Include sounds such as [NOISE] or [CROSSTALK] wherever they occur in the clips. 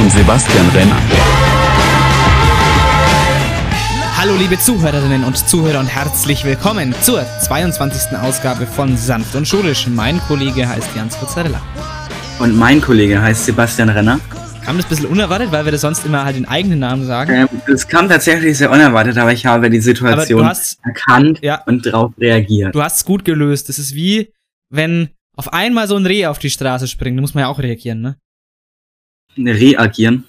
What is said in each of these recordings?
und Sebastian Renner. Hallo liebe Zuhörerinnen und Zuhörer und herzlich willkommen zur 22. Ausgabe von Sanft und Schulisch. Mein Kollege heißt Jans Pizzarella. Und mein Kollege heißt Sebastian Renner. Kam das ein bisschen unerwartet, weil wir das sonst immer halt den eigenen Namen sagen? Ähm, das kam tatsächlich sehr unerwartet, aber ich habe die Situation hast- erkannt Ja. und darauf reagiert. Du hast es gut gelöst. Das ist wie, wenn auf einmal so ein Reh auf die Straße springt. Da muss man ja auch reagieren, ne? Reagieren.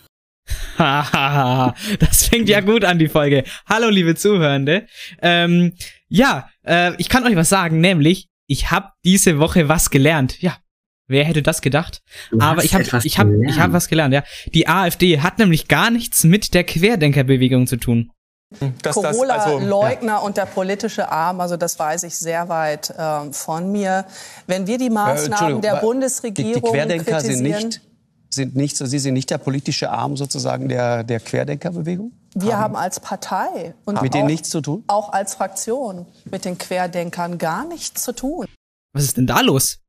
Hahaha, [LAUGHS] das fängt ja gut an, die Folge. Hallo, liebe Zuhörende. Ähm, ja, äh, ich kann euch was sagen, nämlich, ich habe diese Woche was gelernt. Ja, wer hätte das gedacht? Du Aber hast ich habe etwas ich hab, ich gelernt. hab was gelernt, ja. Die AfD hat nämlich gar nichts mit der Querdenkerbewegung zu tun. dass das also Corona-Leugner und der politische Arm, also das weiß ich sehr weit ähm, von mir. Wenn wir die Maßnahmen Entschuldigung, der Bundesregierung die, die Querdenker sind kritisieren, nicht, sind nicht, Sie sind nicht der politische Arm sozusagen der, der Querdenkerbewegung? wir haben als Partei und Mit auch, denen nichts zu tun? auch als Fraktion mit den Querdenkern gar nichts zu tun. Was ist denn da los?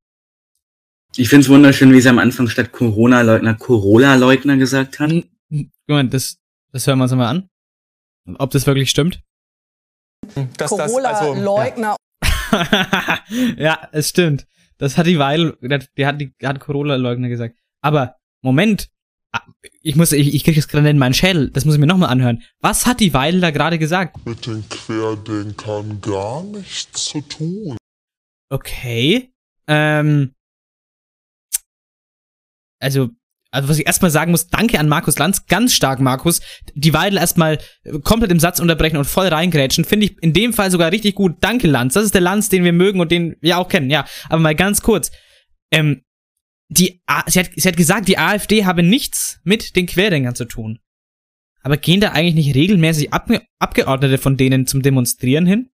Ich finde es wunderschön, wie sie am Anfang statt Corona-Leugner Corolla-Leugner gesagt hat. Moment, das, das hören wir uns mal an. Ob das wirklich stimmt? Das, also, ja. Corona-Leugner [LAUGHS] ja, es stimmt. Das hat die Weil, die hat die hat Corona-Leugner gesagt. Aber Moment, Ah, ich muss, ich, ich krieg das gerade in meinen Schädel. Das muss ich mir nochmal anhören. Was hat die Weil da gerade gesagt? mit den Querdenkern gar nichts zu tun. Okay. Ähm. Also, also was ich erstmal sagen muss, danke an Markus Lanz, ganz stark, Markus. Die Weidel erstmal komplett im Satz unterbrechen und voll reingrätschen, finde ich in dem Fall sogar richtig gut. Danke, Lanz. Das ist der Lanz, den wir mögen und den wir auch kennen, ja. Aber mal ganz kurz. Ähm, die, sie, hat, sie hat gesagt, die AfD habe nichts mit den Querdenkern zu tun. Aber gehen da eigentlich nicht regelmäßig Abge Abgeordnete von denen zum Demonstrieren hin?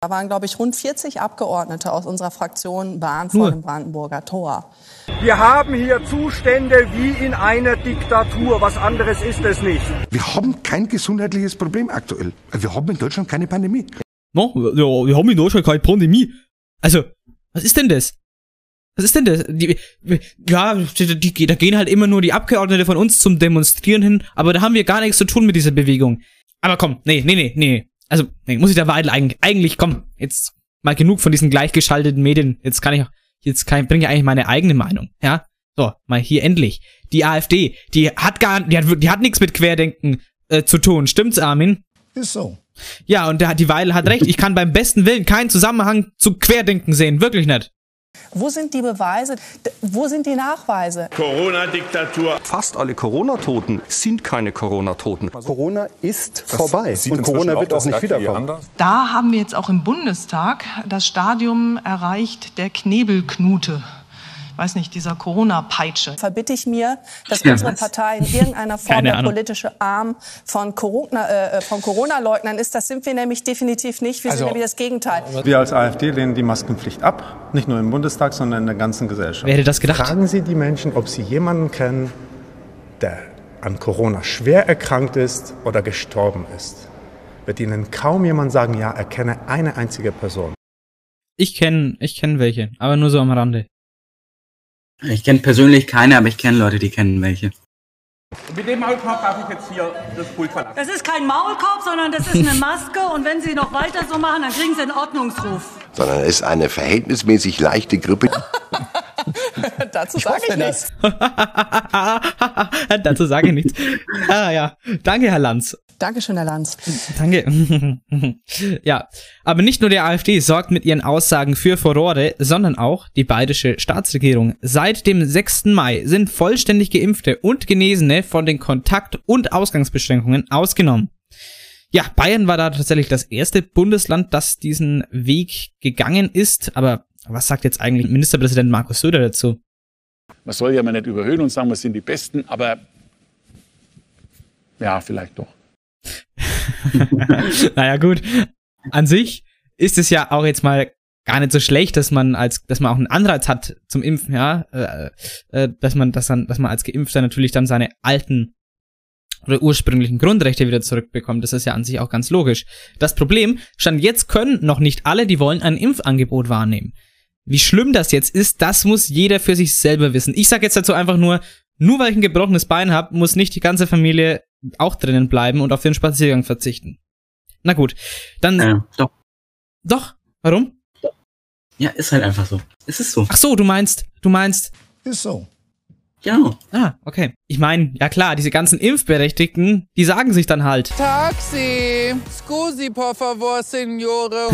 Da waren, glaube ich, rund 40 Abgeordnete aus unserer Fraktion waren vor dem Brandenburger Tor. Wir haben hier Zustände wie in einer Diktatur. Was anderes ist es nicht. Wir haben kein gesundheitliches Problem aktuell. Wir haben in Deutschland keine Pandemie. No, ja, wir haben in Deutschland keine Pandemie. Also, was ist denn das? Was ist denn das? Die, ja, die, die, da gehen halt immer nur die Abgeordnete von uns zum Demonstrieren hin, aber da haben wir gar nichts zu tun mit dieser Bewegung. Aber komm, nee, nee, nee, nee. Also, nee, muss ich da Weidel eigentlich, eigentlich, komm, jetzt mal genug von diesen gleichgeschalteten Medien. Jetzt kann ich, jetzt kann ich, bringe ich eigentlich meine eigene Meinung, ja? So, mal hier endlich. Die AfD, die hat gar, die hat, die hat nichts mit Querdenken äh, zu tun. Stimmt's, Armin? Ist so. Ja, und der, die Weile hat recht. Ich kann beim besten Willen keinen Zusammenhang zu Querdenken sehen. Wirklich nicht. Wo sind die Beweise? Wo sind die Nachweise? Corona-Diktatur. Fast alle Corona-Toten sind keine Corona-Toten. Corona ist vorbei und Corona wird auch nicht wiederkommen. Da haben wir jetzt auch im Bundestag das Stadium erreicht der Knebelknute. Ich weiß nicht, dieser Corona-Peitsche. Verbitte ich mir, dass Ja, unsere was? Partei in irgendeiner Form der politische Arm von Corona, äh, von Corona-Leugnern ist. Das sind wir nämlich definitiv nicht. Wir Also- sind nämlich das Gegenteil. Wir als AfD lehnen die Maskenpflicht ab, nicht nur im Bundestag, sondern in der ganzen Gesellschaft. Wer hätte das gedacht? Fragen Sie die Menschen, ob sie jemanden kennen, der an Corona schwer erkrankt ist oder gestorben ist. Wird Ihnen kaum jemand sagen, ja, er kenne eine einzige Person. Ich kenne ich kenn welche, aber nur so am Rande. Ich kenne persönlich keine, aber ich kenne Leute, die kennen welche. Mit dem Maulkorb darf ich jetzt hier das Pult verlassen. Das ist kein Maulkorb, sondern das ist eine Maske. Und wenn Sie noch weiter so machen, dann kriegen Sie einen Ordnungsruf. Sondern es ist eine verhältnismäßig leichte Grippe. [LAUGHS] [LAUGHS] Dazu sage ich nichts. [LAUGHS] Dazu sage ich nichts. Ah ja, danke, Herr Lanz. Dankeschön, Herr Lanz. Danke. [LAUGHS] ja, aber nicht nur der AfD sorgt mit ihren Aussagen für Furore, sondern auch die bayerische Staatsregierung. Seit dem 6. Mai sind vollständig geimpfte und Genesene von den Kontakt- und Ausgangsbeschränkungen ausgenommen. Ja, Bayern war da tatsächlich das erste Bundesland, das diesen Weg gegangen ist. Aber was sagt jetzt eigentlich Ministerpräsident Markus Söder dazu? Man soll ja mal nicht überhöhen und sagen, wir sind die Besten, aber ja, vielleicht doch. [LAUGHS] naja, gut. An sich ist es ja auch jetzt mal gar nicht so schlecht, dass man als, dass man auch einen Anreiz hat zum Impfen, ja, äh, äh, dass man, dass dann, dass man als Geimpfter natürlich dann seine alten oder ursprünglichen Grundrechte wieder zurückbekommt. Das ist ja an sich auch ganz logisch. Das Problem, stand jetzt können noch nicht alle, die wollen, ein Impfangebot wahrnehmen. Wie schlimm das jetzt ist, das muss jeder für sich selber wissen. Ich sag jetzt dazu einfach nur, nur weil ich ein gebrochenes Bein habe, muss nicht die ganze Familie auch drinnen bleiben und auf den Spaziergang verzichten. Na gut, dann. Äh, doch. Doch. Warum? Ja, ist halt einfach so. Es ist so. Ach so, du meinst, du meinst. Ist so. Genau. Ah, okay. Ich meine, ja klar, diese ganzen Impfberechtigten, die sagen sich dann halt. Taxi! Scusi, por favor, signore.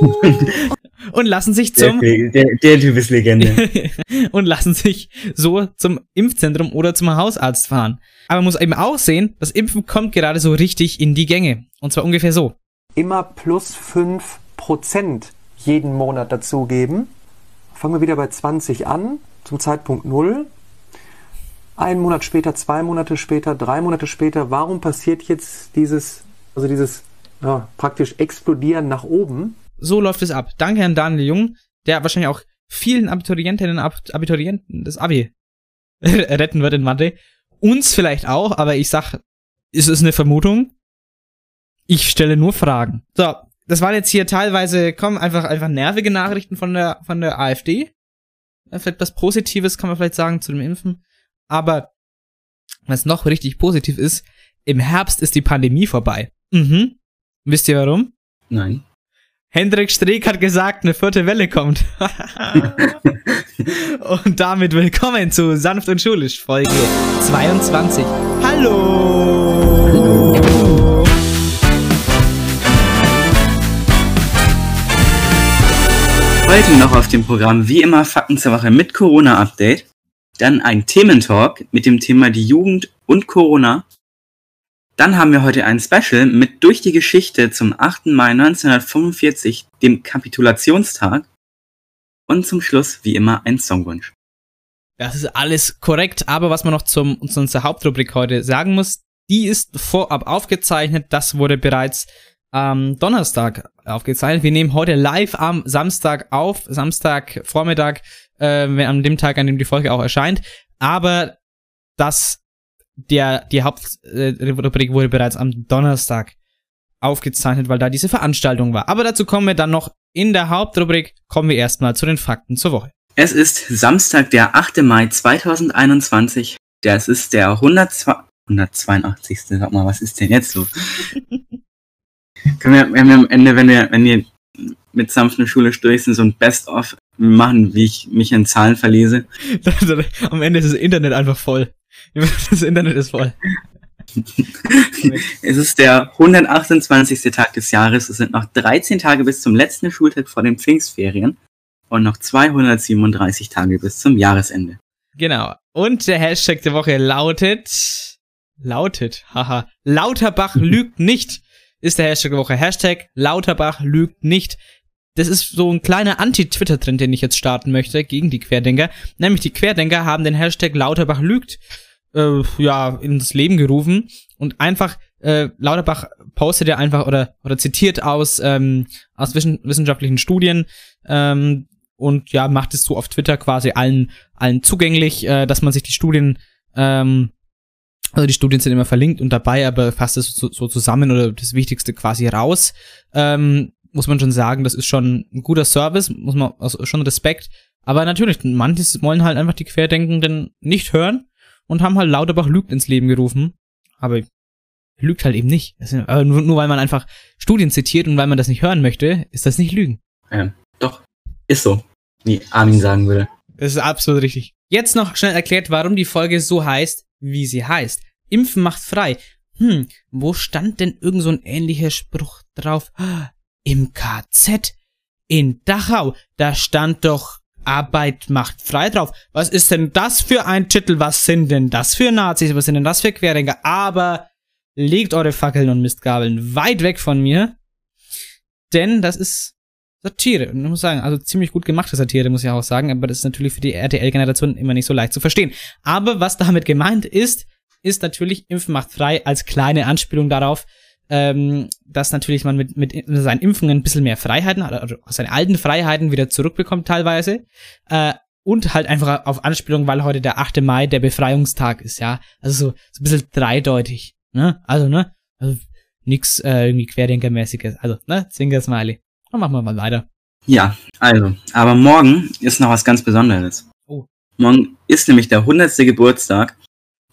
[LAUGHS] und lassen sich zum. Der, der, der Typ ist Legende. [LAUGHS] und lassen sich so zum Impfzentrum oder zum Hausarzt fahren. Aber man muss eben auch sehen, das Impfen kommt gerade so richtig in die Gänge. Und zwar ungefähr so. Immer plus 5% jeden Monat dazugeben. Fangen wir wieder bei 20 an, zum Zeitpunkt 0. Ein Monat später, zwei Monate später, drei Monate später. Warum passiert jetzt dieses, also dieses ja, praktisch explodieren nach oben? So läuft es ab. Danke an Daniel Jung, der wahrscheinlich auch vielen Abiturientinnen und Abiturienten das Abi [LAUGHS] retten wird in Mathe. Uns vielleicht auch, aber ich sag, es ist eine Vermutung. Ich stelle nur Fragen. So, das waren jetzt hier teilweise, kommen einfach, einfach nervige Nachrichten von der, von der AfD. Vielleicht was Positives kann man vielleicht sagen zu dem Impfen. Aber was noch richtig positiv ist, im Herbst ist die Pandemie vorbei. Mhm. Wisst ihr warum? Nein. Hendrik Streeck hat gesagt, eine vierte Welle kommt. [LAUGHS] und damit willkommen zu Sanft und Schulisch, Folge 22. Hallo! Hallo! Heute noch auf dem Programm wie immer Fakten zur Woche mit Corona-Update. Dann ein Thementalk mit dem Thema die Jugend und Corona. Dann haben wir heute ein Special mit Durch die Geschichte zum 8. Mai 1945, dem Kapitulationstag. Und zum Schluss, wie immer, ein Songwunsch. Das ist alles korrekt, aber was man noch zum, zu unserer Hauptrubrik heute sagen muss, die ist vorab aufgezeichnet. Das wurde bereits am Donnerstag aufgezeichnet. Wir nehmen heute live am Samstag auf, Samstag Vormittag, äh, an dem Tag, an dem die Folge auch erscheint. Aber das, der, die Hauptrubrik wurde bereits am Donnerstag aufgezeichnet, weil da diese Veranstaltung war. Aber dazu kommen wir dann noch in der Hauptrubrik. Kommen wir erstmal zu den Fakten zur Woche. Es ist Samstag, der 8. Mai 2021. Das ist der 102, 182. Sag mal, was ist denn jetzt so? [LAUGHS] Können wir, wenn wir am Ende, wenn wir, wenn wir mit sanften Schule durch sind, so ein Best-of machen, wie ich mich in Zahlen verlese. [LAUGHS] am Ende ist das Internet einfach voll. [LAUGHS] Das Internet ist voll. es ist der 128. Tag des Jahres. Es sind noch 13 Tage bis zum letzten Schultag vor den Pfingstferien und noch 237 Tage bis zum Jahresende. Genau. Und der Hashtag der Woche lautet, lautet, haha, Lauterbach [LAUGHS] lügt nicht ist der Hashtag der Woche. Hashtag Lauterbach lügt nicht. Das ist so ein kleiner Anti-Twitter-Trend, den ich jetzt starten möchte gegen die Querdenker. Nämlich die Querdenker haben den Hashtag Lauterbach lügt äh, ja ins Leben gerufen und einfach äh, Lauterbach postet ja einfach oder oder zitiert aus ähm, aus wissenschaftlichen Studien ähm, und ja macht es so auf Twitter quasi allen allen zugänglich, äh, dass man sich die Studien ähm, also die Studien sind immer verlinkt und dabei, aber fasst es so, so zusammen oder das Wichtigste quasi raus. Ähm, muss man schon sagen, das ist schon ein guter Service, muss man also schon Respekt. Aber natürlich, manche wollen halt einfach die Querdenkenden nicht hören und haben halt Lauterbach lügt ins Leben gerufen. Aber lügt halt eben nicht. aber nur, nur weil man einfach Studien zitiert und weil man das nicht hören möchte, ist das nicht Lügen. Ja, doch. Ist so. Wie Armin sagen würde. Das ist absolut richtig. Jetzt noch schnell erklärt, warum die Folge so heißt, wie sie heißt. Impfen macht frei. Hm, wo stand denn irgend so ein ähnlicher Spruch drauf? Im KZ? In Dachau? Da stand doch Arbeit macht frei drauf. Was ist denn das für ein Titel? Was sind denn das für Nazis? Was sind denn das für Querdenker? Aber legt eure Fackeln und Mistgabeln weit weg von mir. Denn das ist Satire. Und ich muss sagen, also ziemlich gut gemachte Satire, muss ich auch sagen. Aber das ist natürlich für die RTL-Generation immer nicht so leicht zu verstehen. Aber was damit gemeint ist, ist natürlich Impfen macht frei als kleine Anspielung darauf, ähm, dass natürlich man mit, mit seinen Impfungen ein bisschen mehr Freiheiten, also seine alten Freiheiten wieder zurückbekommt teilweise. Äh, und halt einfach auf Anspielung, weil heute der 8. Mai der Befreiungstag ist, ja. Also so, so ein bisschen dreideutig, ne? Also, ne? Also nix äh, irgendwie Querdenkermäßiges. Also, ne? Zwinker Smiley. Dann machen wir mal weiter. Ja, also, aber morgen ist noch was ganz Besonderes. Oh. Morgen ist nämlich der 100. Geburtstag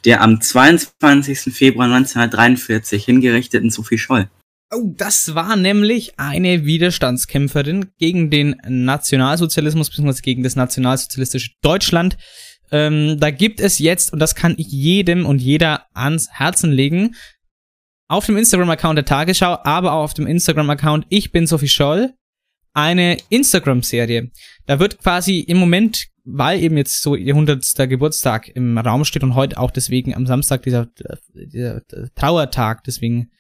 der am 22. Februar 1943 hingerichteten Sophie Scholl. Oh, das war nämlich eine Widerstandskämpferin gegen den Nationalsozialismus bzw. gegen das nationalsozialistische Deutschland. Ähm, da gibt es jetzt, und das kann ich jedem und jeder ans Herzen legen, auf dem Instagram-Account der Tagesschau, aber auch auf dem Instagram-Account Ich bin Sophie Scholl, eine Instagram-Serie. Da wird quasi im Moment, weil eben jetzt so ihr 100. Geburtstag im Raum steht und heute auch deswegen am Samstag dieser, dieser Trauertag deswegen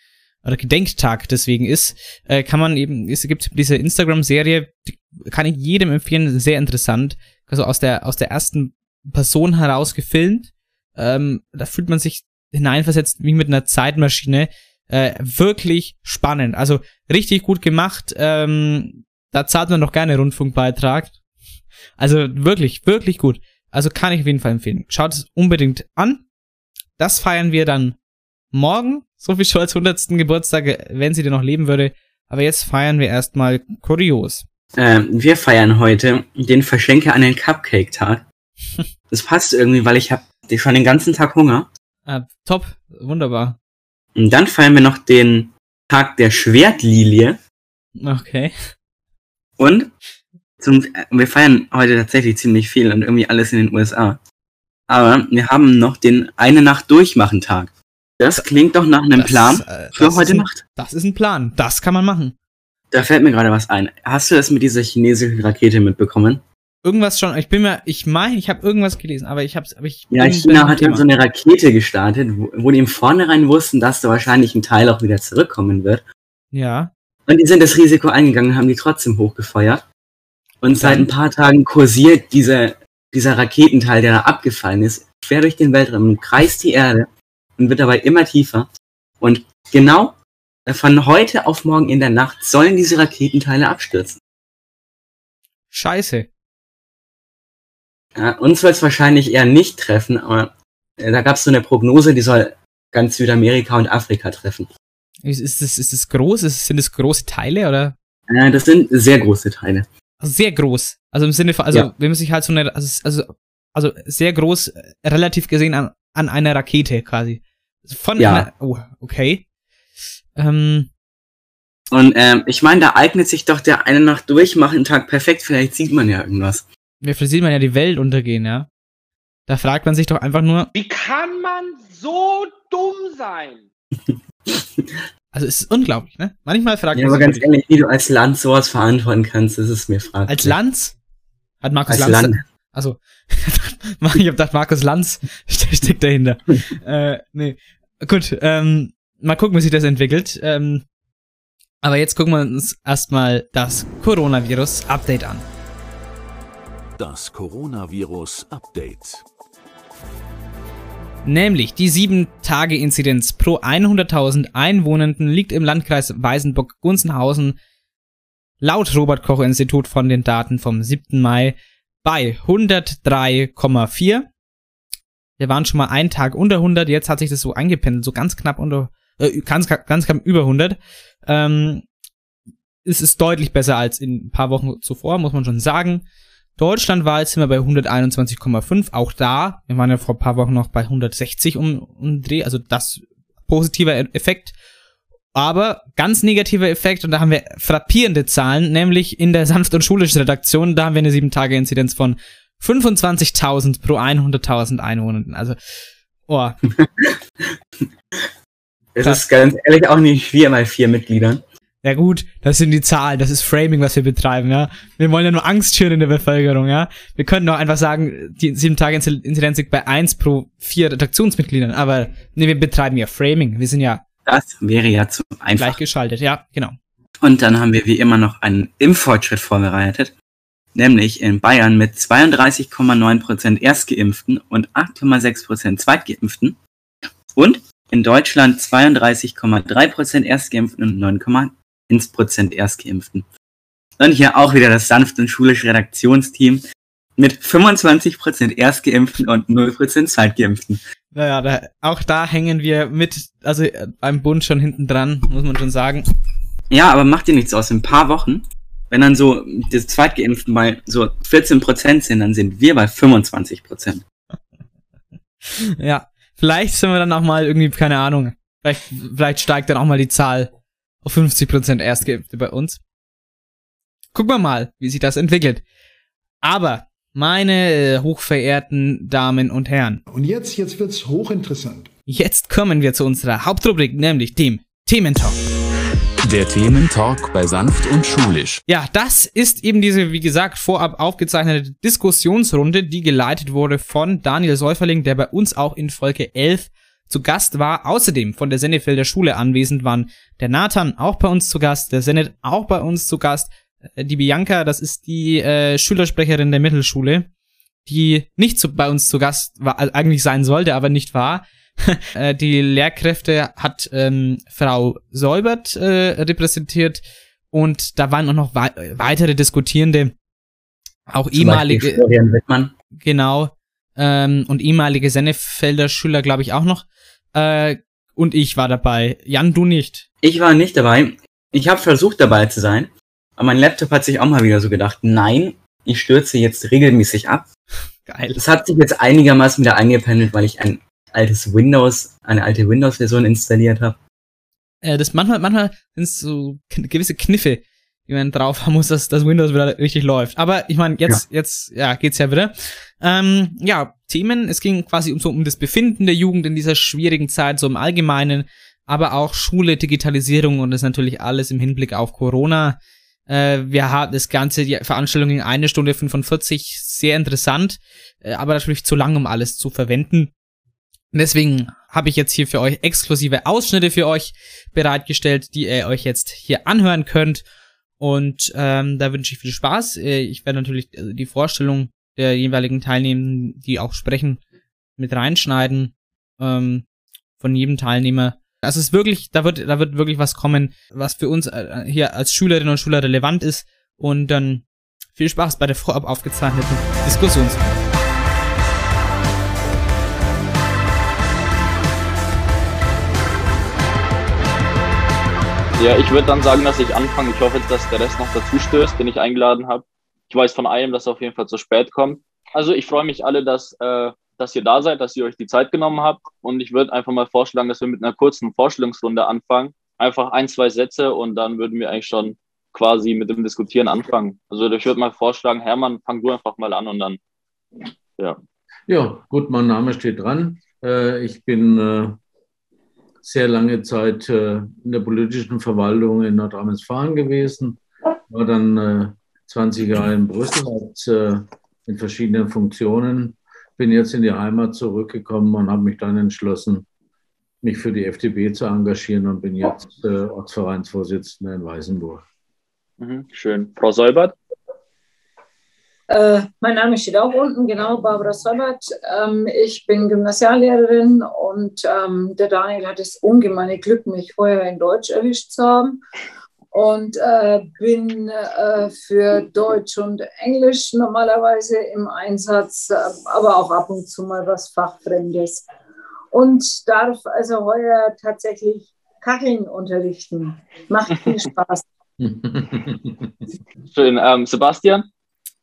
oder Gedenktag deswegen ist, äh, kann man eben, es gibt diese Instagram-Serie, die kann ich jedem empfehlen, sehr interessant. Also aus der, aus der ersten Person heraus gefilmt. Ähm, da fühlt man sich hineinversetzt wie mit einer Zeitmaschine. Äh, wirklich spannend. Also richtig gut gemacht. Ähm, da zahlt man noch gerne Rundfunkbeitrag. Also wirklich, wirklich gut. Also kann ich auf jeden Fall empfehlen. Schaut es unbedingt an. Das feiern wir dann morgen. Sophie Scholz 100. Geburtstag, wenn sie denn noch leben würde. Aber jetzt feiern wir erstmal kurios. Ähm, wir feiern heute den Verschenke an den Cupcake-Tag. [LAUGHS] das passt irgendwie, weil ich habe schon den ganzen Tag Hunger. Ah, top, wunderbar. Und dann feiern wir noch den Tag der Schwertlilie. Okay. Und zum, wir feiern heute tatsächlich ziemlich viel und irgendwie alles in den USA. Aber wir haben noch den eine Nacht durchmachen Tag. Das klingt doch nach einem Das, Plan äh, für heute ein, Nacht. Das ist ein Plan. Das kann man machen. Da fällt mir gerade was ein. Hast du das mit dieser chinesischen Rakete mitbekommen? Irgendwas schon. Ich bin mir, ich meine, ich habe irgendwas gelesen, aber ich hab's, aber ich. Ja, China hat dann so eine Rakete gestartet, wo, wo die im Vornherein wussten, dass da wahrscheinlich ein Teil auch wieder zurückkommen wird. Ja. Und die sind das Risiko eingegangen, haben die trotzdem hochgefeuert. Und seit ein paar Tagen kursiert dieser, dieser Raketenteil, der da abgefallen ist, quer durch den Weltraum und kreist die Erde und wird dabei immer tiefer. Und genau äh, von heute auf morgen in der Nacht sollen diese Raketenteile abstürzen. Scheiße. Ja, uns soll es wahrscheinlich eher nicht treffen, aber äh, da gab es so eine Prognose, die soll ganz Südamerika und Afrika treffen. Ist, ist das, ist das groß? Sind das große Teile oder? Äh, das sind sehr große Teile. Also sehr groß. Also im Sinne von, also Ja. wenn man sich halt so eine, also, also, also sehr groß, äh, relativ gesehen an, an einer Rakete quasi. Von Ja. einer, oh, okay. Ähm, Und ähm, ich meine, da eignet sich doch der eine Nacht durchmachen Tag perfekt. Vielleicht sieht man ja irgendwas. ja, vielleicht sieht man ja die Welt untergehen, ja. Da fragt man sich doch einfach nur, Wie kann man so dumm sein? [LAUGHS] also es ist unglaublich, ne? Manchmal fragt Ja, man aber ganz ehrlich, wie du als Land sowas verantworten kannst, das ist mir fraglich. als Lanz? Hat Markus Als Lanz. Land. Also, [LAUGHS] ich hab gedacht, Markus Lanz [LAUGHS] steckt dahinter. [LAUGHS] äh, nee. Gut, ähm, mal gucken, wie sich das entwickelt. Ähm, aber jetzt gucken wir uns erstmal das Coronavirus-Update an. Das Coronavirus-Update. Nämlich die 7-Tage-Inzidenz pro 100.000 Einwohnenden liegt im Landkreis Weißenburg-Gunzenhausen laut Robert-Koch-Institut von den Daten vom 7. Mai bei 103,4. Wir waren schon mal einen Tag unter 100, jetzt hat sich das so eingependelt, so ganz knapp unter, äh, ganz, ganz knapp über 100. Ähm, es ist deutlich besser als in ein paar Wochen zuvor, muss man schon sagen. Deutschlandweit sind wir bei 121,5. Auch da, wir waren ja vor ein paar Wochen noch bei 160 um, um Dreh, also das positiver E- Effekt. Aber ganz negativer Effekt, und da haben wir frappierende Zahlen, nämlich in der sanft und schulischen Redaktion, da haben wir eine 7-Tage-Inzidenz von 25.000 pro 100.000 Einwohnern. Also, oh, [LAUGHS] Es ist ganz ehrlich auch nicht vier mal vier Mitgliedern. Ja gut, das sind die Zahlen, das ist Framing, was wir betreiben, ja. Wir wollen ja nur Angst schüren in der Bevölkerung, ja. Wir können doch einfach sagen, die 7-Tage-Inzidenz liegt bei 1 pro 4 Redaktionsmitgliedern, aber nee, wir betreiben ja Framing. Wir sind ja Das wäre ja zu einfach. gleichgeschaltet, ja, genau. Und dann haben wir wie immer noch einen Impffortschritt vorbereitet. Nämlich in Bayern mit 32,9% Erstgeimpften und 8,6% Zweitgeimpften. Und in Deutschland 32,3% Erstgeimpften und 9,1% Erstgeimpften. Und hier auch wieder das sanft und schulische Redaktionsteam mit 25% Erstgeimpften und 0% Zweitgeimpften. Naja, da, auch da hängen wir mit, also äh, beim Bund schon hinten dran, muss man schon sagen. Ja, aber macht dir nichts aus. In ein paar Wochen wenn dann so die Zweitgeimpften bei so 14% sind, dann sind wir bei 25%. [LAUGHS] Ja, vielleicht sind wir dann auch mal irgendwie, keine Ahnung, vielleicht, vielleicht steigt dann auch mal die Zahl auf 50% Erstgeimpfte bei uns. Gucken wir mal, wie sich das entwickelt. Aber, meine äh, hochverehrten Damen und Herren. Und jetzt, jetzt wird's hochinteressant. Jetzt kommen wir zu unserer Hauptrubrik, nämlich dem Thementalk. Der Thementalk bei Sanft und Schulisch. Ja, das ist eben diese, wie gesagt, vorab aufgezeichnete Diskussionsrunde, die geleitet wurde von Daniel Säuferling, der bei uns auch in Folge 11 zu Gast war. Außerdem von der Sennefelder Schule anwesend waren der Nathan auch bei uns zu Gast, der Sennet auch bei uns zu Gast, äh, die Bianca, das ist die äh, Schülersprecherin der Mittelschule, die nicht zu, bei uns zu Gast war, eigentlich sein sollte, aber nicht war. [LAUGHS] Äh, die Lehrkräfte hat ähm, Frau Säubert äh, repräsentiert und da waren auch noch wei weitere Diskutierende, auch Zum ehemalige. Genau. Ähm, und ehemalige Sennefelder Schüler, glaube ich, auch noch. Äh, und ich war dabei. Jan, du nicht. Ich war nicht dabei. Ich habe versucht dabei zu sein, aber mein Laptop hat sich auch mal wieder so gedacht, nein, ich stürze jetzt regelmäßig ab. Geil. Das hat sich jetzt einigermaßen wieder eingependelt, weil ich ein altes Windows, eine alte Windows-Version installiert habe. Äh, das manchmal, manchmal sind so gewisse Kniffe, man drauf haben muss, dass das Windows wieder richtig läuft. Aber ich meine, jetzt, jetzt, ja, geht's ja wieder. Ähm, ja, Themen, es ging quasi um so um das Befinden der Jugend in dieser schwierigen Zeit, so im Allgemeinen, aber auch Schule, Digitalisierung und das natürlich alles im Hinblick auf Corona. Äh, wir haben das Ganze, die Veranstaltung ging eine Stunde 45, sehr interessant, äh, aber natürlich zu lang, um alles zu verwenden. Deswegen habe ich jetzt hier für euch exklusive Ausschnitte für euch bereitgestellt, die ihr euch jetzt hier anhören könnt. Und ähm, da wünsche ich viel Spaß. Äh, Ich werde natürlich äh, die Vorstellung der jeweiligen Teilnehmer, die auch sprechen, mit reinschneiden ähm, von jedem Teilnehmer. Also es ist wirklich, da wird, da wird wirklich was kommen, was für uns äh, hier als Schülerinnen und Schüler relevant ist. Und dann viel Spaß bei der vorab aufgezeichneten Diskussionsrunde. Ja, ich würde dann sagen, dass ich anfange. Ich hoffe jetzt, dass der Rest noch dazu stößt, den ich eingeladen habe. Ich weiß von einem, dass er auf jeden Fall zu spät kommt. Also ich freue mich alle, dass, äh, dass ihr da seid, dass ihr euch die Zeit genommen habt. Und ich würde einfach mal vorschlagen, dass wir mit einer kurzen Vorstellungsrunde anfangen. Einfach ein, zwei Sätze und dann würden wir eigentlich schon quasi mit dem Diskutieren anfangen. Also ich würde mal vorschlagen, Hermann, fang du einfach mal an und dann, ja. Ja, gut, mein Name steht dran. Äh, Ich bin äh, sehr lange Zeit äh, in der politischen Verwaltung in Nordrhein-Westfalen gewesen, war dann äh, 20 Jahre in Brüssel als, äh, in verschiedenen Funktionen, bin jetzt in die Heimat zurückgekommen und habe mich dann entschlossen, mich für die FDP zu engagieren und bin jetzt äh, Ortsvereinsvorsitzender in Weißenburg. Mhm, schön. Frau Säubert? Äh, mein Name steht auch unten, genau, Barbara Sollert. Ähm, ich bin Gymnasiallehrerin und ähm, der Daniel hat das ungemeine Glück, mich vorher in Deutsch erwischt zu haben. Und äh, bin äh, für Deutsch und Englisch normalerweise im Einsatz, äh, aber auch ab und zu mal was Fachfremdes. Und darf also heuer tatsächlich Kacheln unterrichten. Macht viel [LAUGHS] Spaß. Schön. Ähm, Sebastian?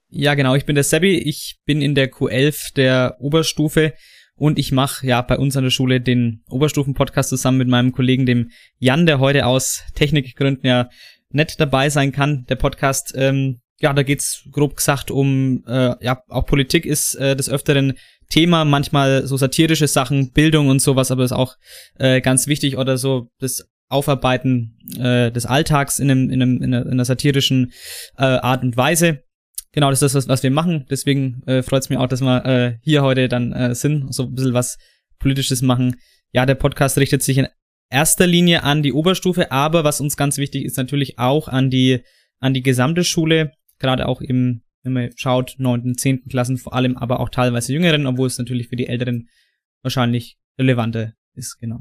Ja, genau, ich bin der Sebi, ich bin in der Q11 der Oberstufe und ich mache ja bei uns an der Schule den Oberstufen-Podcast zusammen mit meinem Kollegen, dem Jan, der heute aus Technikgründen ja nicht dabei sein kann. Der Podcast, ähm, ja, da geht's grob gesagt um, äh, ja, auch Politik ist äh, des Öfteren Thema, manchmal so satirische Sachen, Bildung und sowas, aber ist auch äh, ganz wichtig oder so das Aufarbeiten äh, des Alltags in, einem, in, einem, in, einer, in einer satirischen äh, Art und Weise. Genau, das ist das, was wir machen. Deswegen äh, freut es mich auch, dass wir äh, hier heute dann äh, sind, so ein bisschen was Politisches machen. Ja, der Podcast richtet sich in erster Linie an die Oberstufe, aber was uns ganz wichtig ist, natürlich auch an die, an die gesamte Schule, gerade auch im, wenn man schaut, neunten, zehnten Klassen vor allem, aber auch teilweise jüngeren, obwohl es natürlich für die Älteren wahrscheinlich relevanter ist, genau.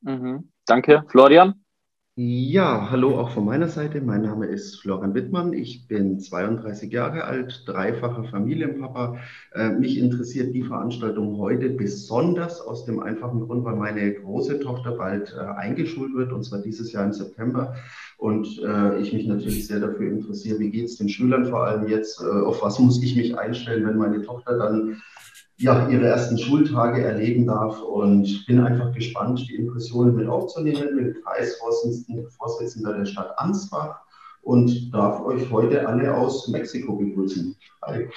Mhm. Danke. Florian? Ja, hallo auch von meiner Seite. Mein Name ist Florian Wittmann. Ich bin 32 Jahre alt, dreifacher Familienpapa. Äh, mich interessiert die Veranstaltung heute besonders aus dem einfachen Grund, weil meine große Tochter bald äh, eingeschult wird, und zwar dieses Jahr im September. Und äh, ich mich natürlich sehr dafür interessiere, wie geht es den Schülern vor allem jetzt, auf was muss ich mich einstellen, wenn meine Tochter dann ja, ihre ersten Schultage erleben darf und bin einfach gespannt, die Impressionen mit aufzunehmen. Bin Kreisvorsitzender der Stadt Ansbach und darf euch heute alle aus Mexiko begrüßen. Hi.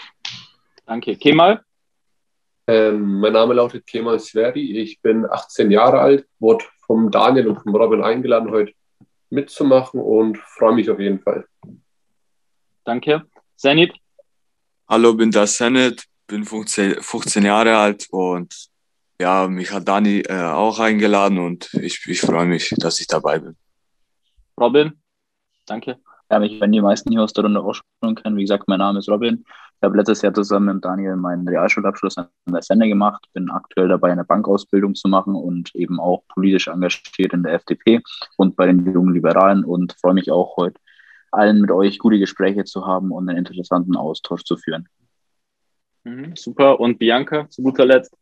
Danke. Kemal? Ähm, mein Name lautet Kemal Sverdi. Ich bin 18 Jahre alt, wurde vom Daniel und vom Robin eingeladen, heute mitzumachen und freue mich auf jeden Fall. Danke. Zenit? Hallo, bin der Zenit, bin 15, 15 Jahre alt und ja, mich hat Dani äh, auch eingeladen und ich, ich freue mich, dass ich dabei bin. Robin? Danke. Ja, mich wenn die meisten hier aus der Runde auch schon kennen. Wie gesagt, mein Name ist Robin. Ich habe letztes Jahr zusammen mit Daniel meinen Realschulabschluss an der Sende gemacht, bin aktuell dabei, eine Bankausbildung zu machen und eben auch politisch engagiert in der FDP und bei den jungen Liberalen und freue mich auch heute allen mit euch gute Gespräche zu haben und einen interessanten Austausch zu führen. Mhm, super. Und Bianca, zu guter Letzt?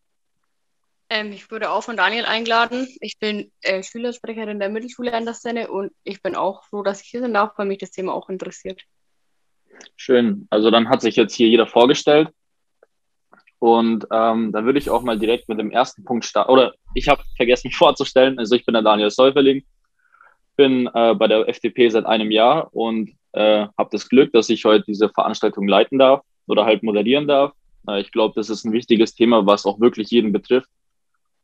Ähm, ich wurde auch von Daniel eingeladen. Ich bin äh, Schülersprecherin der Mittelschule an der Szene und ich bin auch froh, dass ich hier sein darf, weil mich das Thema auch interessiert. Schön. Also dann hat sich jetzt hier jeder vorgestellt. Und ähm, da würde ich auch mal direkt mit dem ersten Punkt starten. Oder ich habe vergessen, mich vorzustellen. Also ich bin der Daniel Säuferling, bin äh, bei der FDP seit einem Jahr und äh, habe das Glück, dass ich heute diese Veranstaltung leiten darf oder halt moderieren darf. Äh, ich glaube, das ist ein wichtiges Thema, was auch wirklich jeden betrifft,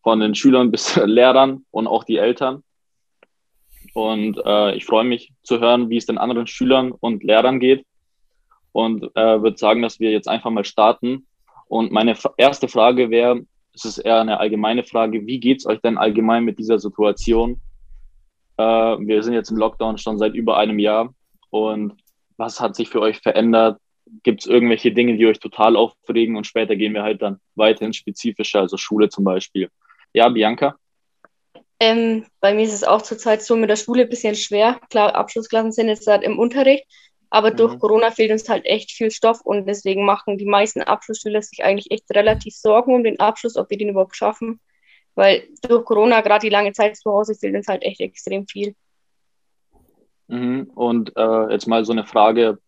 von den Schülern bis [LAUGHS] Lehrern und auch die Eltern. Und äh, ich freue mich zu hören, wie es den anderen Schülern und Lehrern geht und äh, würde sagen, dass wir jetzt einfach mal starten. Und meine erste Frage wäre, es ist eher eine allgemeine Frage, wie geht es euch denn allgemein mit dieser Situation? Äh, wir sind jetzt im Lockdown schon seit über einem Jahr und was hat sich für euch verändert? Gibt es irgendwelche Dinge, die euch total aufregen und später gehen wir halt dann weiterhin spezifischer, also Schule zum Beispiel. Ja, Bianca? Ähm, bei mir ist es auch zurzeit so mit der Schule ein bisschen schwer. Klar, Abschlussklassen sind jetzt halt im Unterricht, aber durch Mhm. Corona fehlt uns halt echt viel Stoff und deswegen machen die meisten Abschlussschüler sich eigentlich echt relativ Sorgen um den Abschluss, ob wir den überhaupt schaffen. Weil durch Corona, gerade die lange Zeit zu Hause, fehlt uns halt echt extrem viel. Mhm. Und äh, jetzt mal so eine Frage,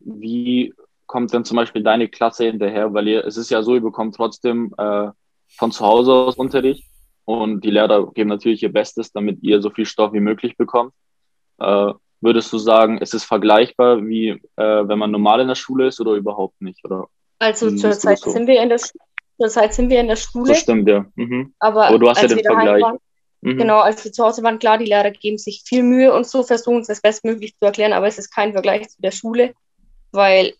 wie kommt denn zum Beispiel deine Klasse hinterher? Weil ihr, es ist ja so, ihr bekommt trotzdem äh, von zu Hause aus Unterricht und die Lehrer geben natürlich ihr Bestes, damit ihr so viel Stoff wie möglich bekommt. Äh, würdest du sagen, ist es vergleichbar, wie äh, wenn man normal in der Schule ist oder überhaupt nicht? Oder Also zurzeit so? sind wir in der Sch- zurzeit sind wir in der Schule. Das stimmt, ja. Mhm. Aber, Aber du hast ja den Vergleich. Waren, Mhm. Genau, als wir zu Hause waren, klar, die Lehrer geben sich viel Mühe und so, versuchen es das bestmöglich zu erklären, aber es ist kein Vergleich zu der Schule, weil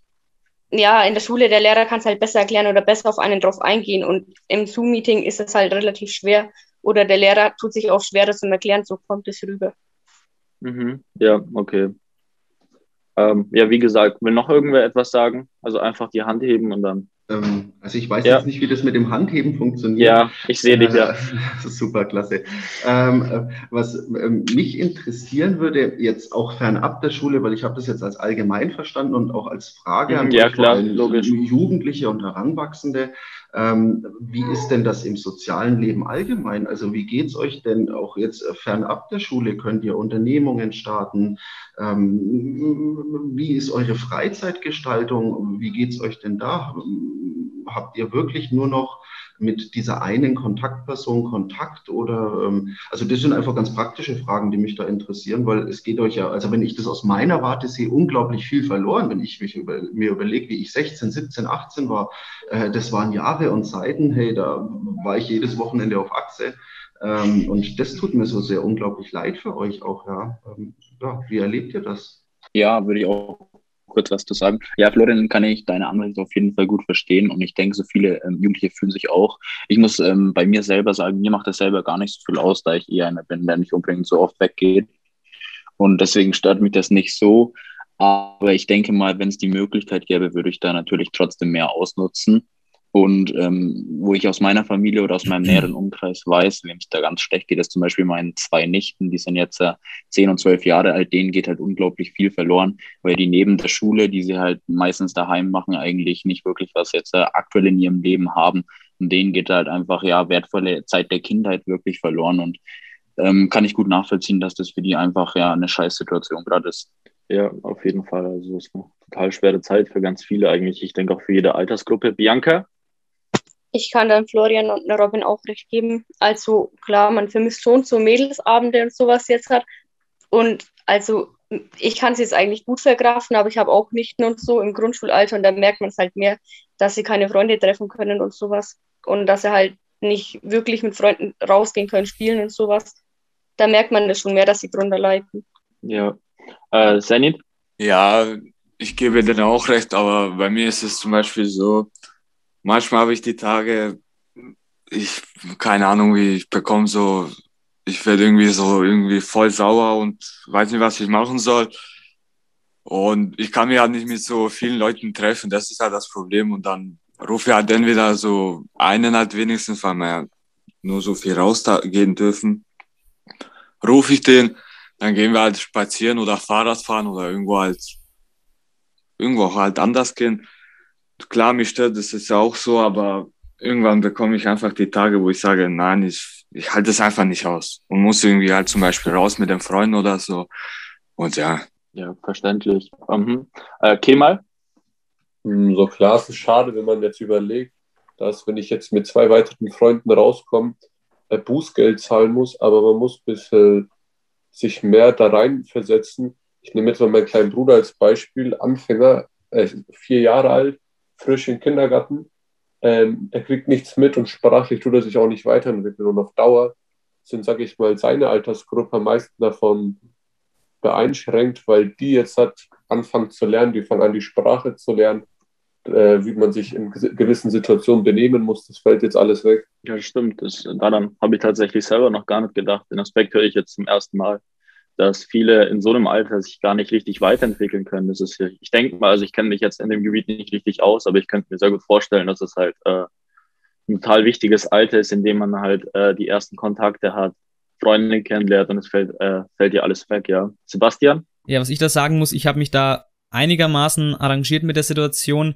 ja, in der Schule der Lehrer kann es halt besser erklären oder besser auf einen drauf eingehen und im Zoom-Meeting ist es halt relativ schwer oder der Lehrer tut sich auch schwer, das zu erklären, so kommt es rüber. Mhm. Ja, okay. Ähm, ja, wie gesagt, will noch irgendwer etwas sagen? Also einfach die Hand heben und dann. Ähm, also ich weiß Ja. jetzt nicht, wie das mit dem Handheben funktioniert. Ja, ich sehe dich, ja. Äh, [LAUGHS] Das ist super klasse. Ähm, äh, was ähm, mich interessieren würde, jetzt auch fernab der Schule, weil ich habe das jetzt als allgemein verstanden und auch als Frage Mhm, an ja, klar. Jugendliche und Heranwachsende. Ähm, wie ist denn das im sozialen Leben allgemein? Also wie geht's euch denn auch jetzt äh, fernab der Schule? Könnt ihr Unternehmungen starten? Ähm, wie ist eure Freizeitgestaltung? Wie geht's euch denn da? Habt ihr wirklich nur noch mit dieser einen Kontaktperson Kontakt oder ähm, also das sind einfach ganz praktische Fragen, die mich da interessieren, weil es geht euch ja, also wenn ich das aus meiner Warte sehe, unglaublich viel verloren, wenn ich mich über, mir überlege, wie ich 16, 17, 18 war, äh, das waren Jahre und Zeiten, hey, da war ich jedes Wochenende auf Achse. Ähm, und das tut mir so sehr unglaublich leid für euch auch, ja. Ähm, ja, wie erlebt ihr das? Ja, würde ich auch kurz was zu sagen. Ja, Florian, kann ich deine Ansicht auf jeden Fall gut verstehen und ich denke, so viele ähm, Jugendliche fühlen sich auch. Ich muss ähm, bei mir selber sagen, mir macht das selber gar nicht so viel aus, da ich eher einer bin, der nicht unbedingt so oft weggeht und deswegen stört mich das nicht so. Aber ich denke mal, wenn es die Möglichkeit gäbe, würde ich da natürlich trotzdem mehr ausnutzen. Und ähm, wo ich aus meiner Familie oder aus meinem näheren Umkreis weiß, wem es da ganz schlecht geht, ist zum Beispiel meinen zwei Nichten, die sind jetzt äh, 10 und 12 Jahre alt, denen geht halt unglaublich viel verloren, weil die neben der Schule, die sie halt meistens daheim machen, eigentlich nicht wirklich was jetzt äh, aktuell in ihrem Leben haben. Und denen geht halt einfach ja wertvolle Zeit der Kindheit wirklich verloren. Und ähm, kann ich gut nachvollziehen, dass das für die einfach ja eine Scheißsituation gerade ist. Ja, auf jeden Fall. Also es ist eine total schwere Zeit für ganz viele eigentlich. Ich denke auch für jede Altersgruppe. Bianca? Ich kann dann Florian und Robin auch recht geben. Also klar, man vermisst schon so Mädelsabende und sowas jetzt hat. Und also ich kann es jetzt eigentlich gut verkraften, aber ich habe auch Nichten und so im Grundschulalter und da merkt man es halt mehr, dass sie keine Freunde treffen können und sowas. Und dass sie halt nicht wirklich mit Freunden rausgehen können, spielen und sowas. Da merkt man das schon mehr, dass sie drunter leiden. Ja. Äh, Zenit? Ja, ich gebe dir auch recht, aber bei mir ist es zum Beispiel so, manchmal habe ich die Tage, ich, keine Ahnung, wie ich bekomme so, ich werde irgendwie so irgendwie voll sauer und weiß nicht, was ich machen soll. Und ich kann mich halt nicht mit so vielen Leuten treffen, das ist halt das Problem. Und dann rufe ich halt entweder so einen halt wenigstens, weil wir nur so viel rausgehen dürfen. Rufe ich den, dann gehen wir halt spazieren oder Fahrrad fahren oder irgendwo halt, irgendwo halt anders gehen klar, mich stört das ist ja auch so, aber irgendwann bekomme ich einfach die Tage, wo ich sage, nein, ich, ich halte es einfach nicht aus und muss irgendwie halt zum Beispiel raus mit den Freunden oder so. Und ja. Ja, verständlich. Mhm. Äh, Kemal? Hm, so klar, es ist schade, wenn man jetzt überlegt, dass wenn ich jetzt mit zwei weiteren Freunden rauskomme, äh, Bußgeld zahlen muss, aber man muss ein bisschen sich mehr da rein versetzen. Ich nehme jetzt mal meinen kleinen Bruder als Beispiel, Anfänger, äh, vier Jahre alt, frisch im Kindergarten. Ähm, er kriegt nichts mit und sprachlich tut er sich auch nicht weiterentwickeln. Und auf Dauer sind, sage ich mal, seine Altersgruppe am meisten davon beeinschränkt, weil die jetzt hat anfangen zu lernen, die fangen an, die Sprache zu lernen, äh, wie man sich in gewissen Situationen benehmen muss. Das fällt jetzt alles weg. Ja, stimmt. Das, daran habe ich tatsächlich selber noch gar nicht gedacht. Den Aspekt höre ich jetzt zum ersten Mal dass viele in so einem Alter sich gar nicht richtig weiterentwickeln können. Das ist, ich denke mal, also ich kenne mich jetzt in dem Gebiet nicht richtig aus, aber ich könnte mir sehr gut vorstellen, dass es halt äh, ein total wichtiges Alter ist, in dem man halt äh, die ersten Kontakte hat, Freunde kennenlernt und es fällt, äh, fällt dir alles weg, ja. Sebastian? Ja, was ich da sagen muss, ich habe mich da einigermaßen arrangiert mit der Situation.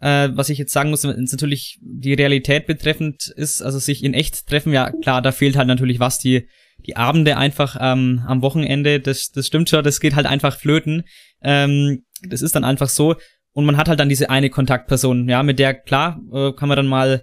Äh, was ich jetzt sagen muss, es natürlich die Realität betreffend ist, also sich in echt treffen, ja klar, da fehlt halt natürlich was, die die Abende einfach ähm, am Wochenende, das, das stimmt schon, das geht halt einfach flöten. Ähm, das ist dann einfach so. Und man hat halt dann diese eine Kontaktperson, ja, mit der, klar, äh, kann man dann mal,